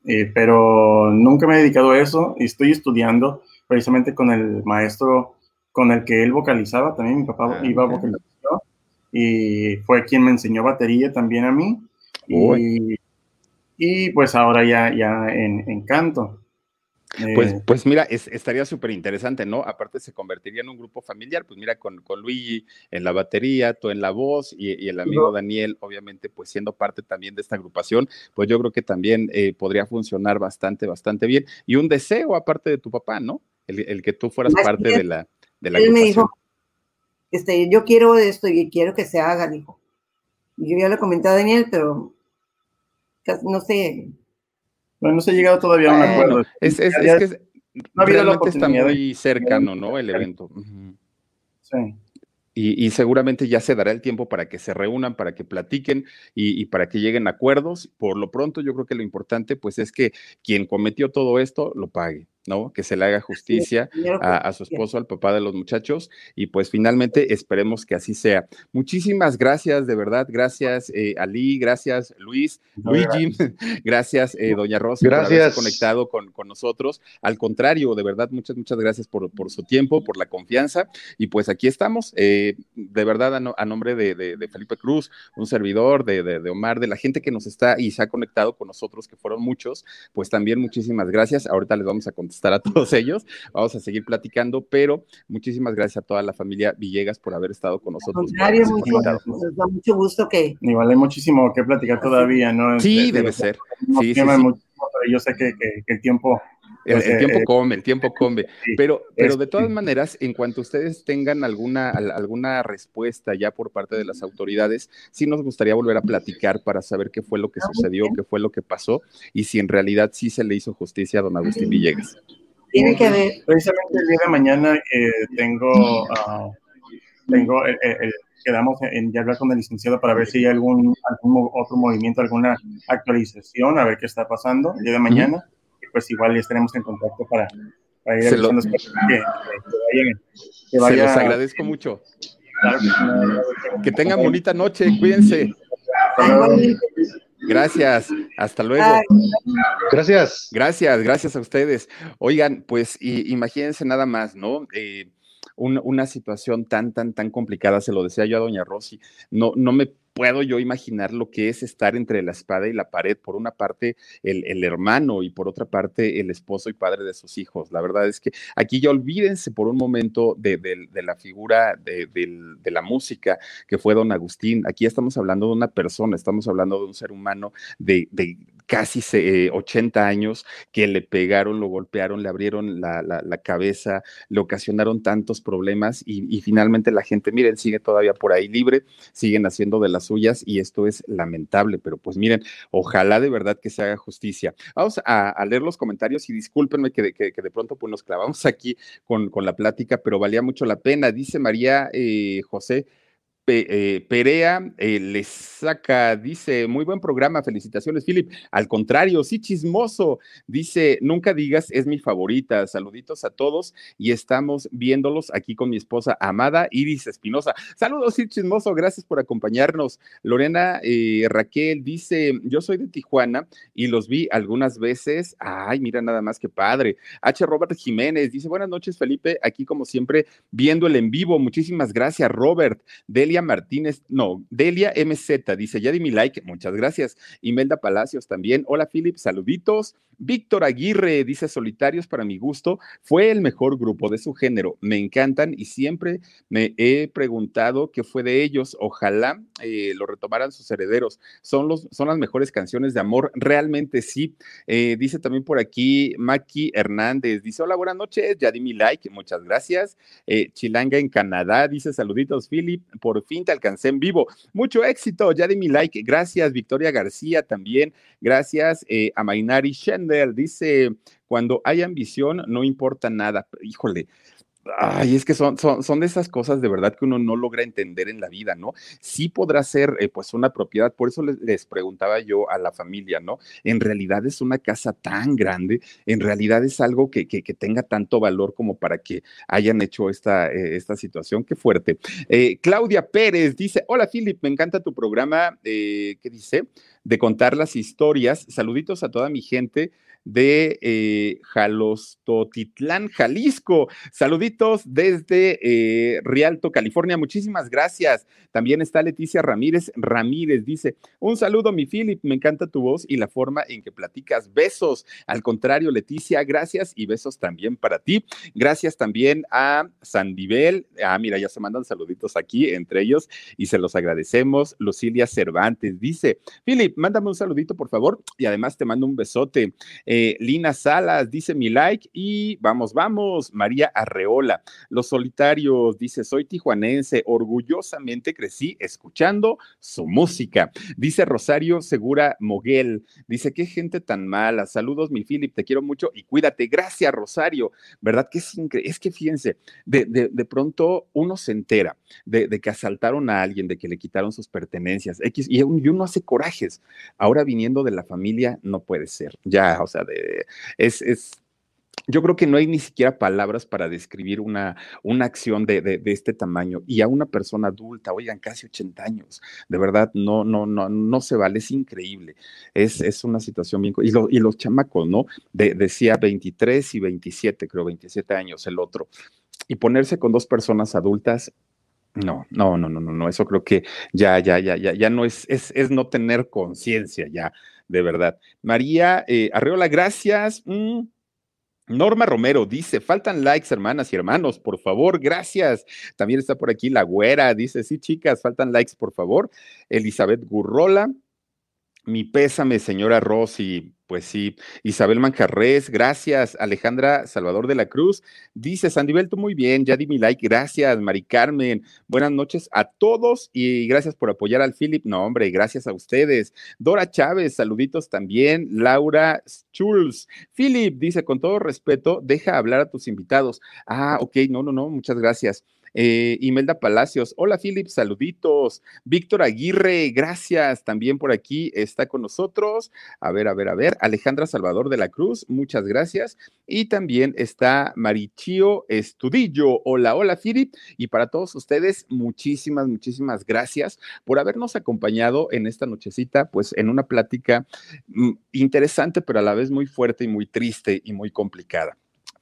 Eh, pero nunca me he dedicado a eso y estoy estudiando precisamente con el maestro con el que él vocalizaba, también mi papá ah, iba a vocalizar y fue quien me enseñó batería también a mí. Y, y, pues ahora ya, ya en, en canto. Pues, eh, pues mira, estaría súper interesante, ¿no? Aparte se convertiría en un grupo familiar, pues mira, con, con Luigi en la batería, tú en la voz y, el amigo Daniel, obviamente, pues siendo parte también de esta agrupación, pues yo creo que también eh, podría funcionar bastante, bastante bien. Y un deseo aparte de tu papá, ¿no? El, que tú fueras parte de la, de la Él me dijo, este, yo quiero esto y quiero que se haga, dijo. Yo ya lo comenté a Daniel, pero no sé, bueno, no se ha llegado todavía a un acuerdo. Es, es, es que no ha habido la está muy cercano, ¿no? El evento. Sí. Y, y, seguramente ya se dará el tiempo para que se reúnan, para que platiquen y, y, para que lleguen a acuerdos. Por lo pronto, yo creo que lo importante, pues, es que quien cometió todo esto lo pague. ¿No? Que se le haga justicia a, su esposo, al papá de los muchachos, y pues finalmente esperemos que así sea. Muchísimas gracias, de verdad, gracias eh, Ali, gracias Luis, Luigi, gracias eh, Doña Rosa por haberse conectado con, con, nosotros. Al contrario, de verdad, muchas, muchas gracias por, por, su tiempo, por la confianza, y pues aquí estamos, eh, de verdad, a, nombre de, Felipe Cruz, un servidor, de, de Omar, de la gente que nos está y se ha conectado con nosotros, que fueron muchos, pues también muchísimas gracias. Ahorita les vamos a contestar estar a todos ellos. Vamos a seguir platicando, pero muchísimas gracias a toda la familia Villegas por haber estado con nosotros. nos da mucho gusto que... Igual hay muchísimo que platicar todavía, ¿no? Sí, debe ser. Sí, sí, yo sé que, el tiempo el, pues, tiempo eh, come, el tiempo come. Pero, pero de todas maneras, en cuanto ustedes tengan alguna, alguna respuesta ya por parte de las autoridades, sí nos gustaría volver a platicar para saber qué fue lo que ah, sucedió, qué fue lo que pasó y si en realidad sí se le hizo justicia a don Agustín Villegas. Tiene que haber. Precisamente el día de mañana eh, tengo, uh, tengo el, quedamos en ya hablar con el licenciado para ver si hay algún, algún otro movimiento, alguna actualización, a ver qué está pasando el día de mañana pues igual estaremos en contacto para, para ir Se, lo, que, que, que, vayan, Se los agradezco mucho. Que, tengan bonita noche, cuídense. Gracias. Hasta luego. Gracias. Gracias, gracias a ustedes. Oigan, pues imagínense nada más, ¿no? Eh, una situación tan, tan, tan complicada, se lo decía yo a doña Rosy, no, no me puedo yo imaginar lo que es estar entre la espada y la pared, por una parte el, hermano y por otra parte el esposo y padre de sus hijos. La verdad es que aquí ya olvídense por un momento de, la figura de, la música que fue don Agustín. Aquí estamos hablando de una persona, estamos hablando de un ser humano de casi 80 años que le pegaron, lo golpearon, le abrieron la, cabeza, le ocasionaron tantos problemas y, finalmente la gente, miren, sigue todavía por ahí libre, siguen haciendo de las suyas y esto es lamentable, pero pues miren, ojalá de verdad que se haga justicia. Vamos a, leer los comentarios y discúlpenme que, de pronto pues nos clavamos aquí con, con, la plática, pero valía mucho la pena. Dice María eh, José. Eh, Perea eh, les saca, dice, muy buen programa, felicitaciones, Philip. Al contrario, sí, chismoso. Dice, nunca digas, es mi favorita. Saluditos a todos y estamos viéndolos aquí con mi esposa amada, Iris Espinosa. Saludos, sí, chismoso, gracias por acompañarnos. Lorena eh, Raquel dice, yo soy de Tijuana y los vi algunas veces. Ay, mira nada más que padre. H. Robert Jiménez dice, buenas noches, Felipe, aquí como siempre, viendo el en vivo. Muchísimas gracias, Robert. Delia Martínez, no, Delia MZ dice, ya di mi like, muchas gracias. Imelda Palacios también, hola Philip, saluditos. Víctor Aguirre dice, solitarios para mi gusto, fue el mejor grupo de su género, me encantan y siempre me he preguntado qué fue de ellos, ojalá eh, lo retomaran sus herederos, son, los, son las mejores canciones de amor, realmente sí. Eh, dice también por aquí Maki Hernández, dice, hola, buenas noches, ya di mi like, muchas gracias. Eh, Chilanga en Canadá dice, saluditos Philip, por fin te alcancé en vivo. Mucho éxito, ya di mi like. Gracias, Victoria García también. Gracias eh, a Mainari Schender. Dice, cuando hay ambición, no importa nada. Híjole, Ay, es que son, son, son, de esas cosas de verdad que uno no logra entender en la vida, ¿no? Sí podrá ser eh, pues una propiedad, por eso les, preguntaba yo a la familia, ¿no? En realidad es una casa tan grande, en realidad es algo que, que, tenga tanto valor como para que hayan hecho esta, eh, esta situación, qué fuerte. Eh, Claudia Pérez dice, hola Philip, me encanta tu programa, ¿qué dice? De contar las historias, saluditos a toda mi gente de eh, Jalostotitlán, Jalisco. Saluditos desde eh, Rialto, California. Muchísimas gracias. También está Leticia Ramírez. Ramírez dice, un saludo, mi Philip, me encanta tu voz y la forma en que platicas. Besos. Al contrario, Leticia, gracias y besos también para ti. Gracias también a Sandivel. Ah, mira, ya se mandan saluditos aquí entre ellos y se los agradecemos. Lucilia Cervantes dice, Philip, mándame un saludito, por favor, y además te mando un besote. Eh, Lina Salas dice mi like y vamos, vamos. María Arreola, Los Solitarios dice, soy tijuanense, orgullosamente crecí escuchando su música. Dice Rosario Segura Moguel, dice, qué gente tan mala. Saludos, mi Philip, te quiero mucho y cuídate. Gracias, Rosario. ¿Verdad que es increíble? Es que fíjense, de, de, pronto uno se entera de, de, que asaltaron a alguien, de que le quitaron sus pertenencias, X, y uno hace corajes. Ahora viniendo de la familia, no puede ser. Ya, o sea, de, es, es yo creo que no hay ni siquiera palabras para describir una, una acción de, de, este tamaño. Y a una persona adulta, oigan, casi 80 años, de verdad, no, no, no, no se vale, es increíble, es, es una situación bien, y, y los chamacos, ¿no? De, decía 23 y 27, creo, 27 años el otro, y ponerse con dos personas adultas, no, no, no, no, no, no, eso creo que ya, ya, ya, ya, ya no es, es, es no tener conciencia ya, de verdad. María eh, Arreola, gracias. Mm. Norma Romero dice, faltan likes, hermanas y hermanos, por favor, gracias. También está por aquí la güera, dice, sí, chicas, faltan likes, por favor. Elizabeth Gurrola, mi pésame, señora Rosy. Pues sí, Isabel Manjarres, gracias. Alejandra Salvador de la Cruz dice: Sandivel, tú muy bien, ya di mi like, gracias. Mari Carmen, buenas noches a todos y gracias por apoyar al Philip. No, hombre, gracias a ustedes. Dora Chávez, saluditos también. Laura Schulz, Philip dice: con todo respeto, deja hablar a tus invitados. Ah, ok, no, no, no, muchas gracias. Eh, Imelda Palacios, hola Philip, saluditos. Víctor Aguirre, gracias. También por aquí está con nosotros. A ver, a ver, a ver. Alejandra Salvador de la Cruz, muchas gracias. Y también está Marichio Estudillo. Hola, hola Philip. Y para todos ustedes, muchísimas, muchísimas gracias por habernos acompañado en esta nochecita, pues en una plática mm, interesante, pero a la vez muy fuerte y muy triste y muy complicada.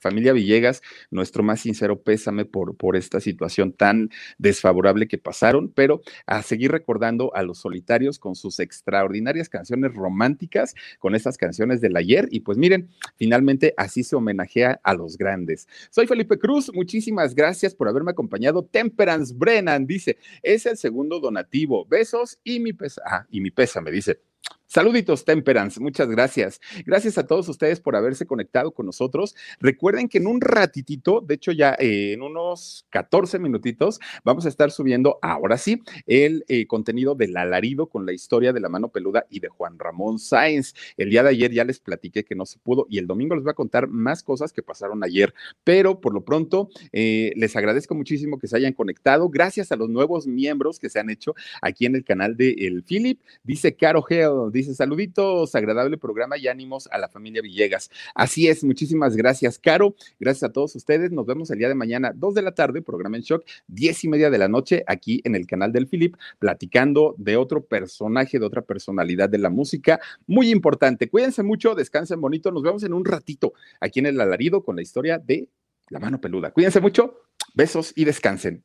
Familia Villegas, nuestro más sincero pésame por, por esta situación tan desfavorable que pasaron, pero a seguir recordando a los solitarios con sus extraordinarias canciones románticas, con estas canciones del ayer. Y pues miren, finalmente así se homenajea a los grandes. Soy Felipe Cruz, muchísimas gracias por haberme acompañado. Temperance Brennan dice, es el segundo donativo. Besos y mi pesa, ah, y mi pésame, dice. Saluditos, Temperance, muchas gracias. Gracias a todos ustedes por haberse conectado con nosotros. Recuerden que en un ratitito, de hecho ya eh, en unos 14 minutitos, vamos a estar subiendo, ahora sí, el eh, contenido del alarido con la historia de la mano peluda y de Juan Ramón Sáenz. El día de ayer ya les platiqué que no se pudo y el domingo les voy a contar más cosas que pasaron ayer, pero por lo pronto eh, les agradezco muchísimo que se hayan conectado. Gracias a los nuevos miembros que se han hecho aquí en el canal de El Philip. Dice Caro Geo, dice saluditos, agradable programa y ánimos a la familia Villegas. Así es, muchísimas gracias, Caro. Gracias a todos ustedes. Nos vemos el día de mañana, dos de la tarde, programa en shock, diez y media de la noche, aquí en el canal del Philip, platicando de otro personaje, de otra personalidad de la música. Muy importante. Cuídense mucho, descansen bonito. Nos vemos en un ratito aquí en el alarido con la historia de la mano peluda. Cuídense mucho, besos y descansen.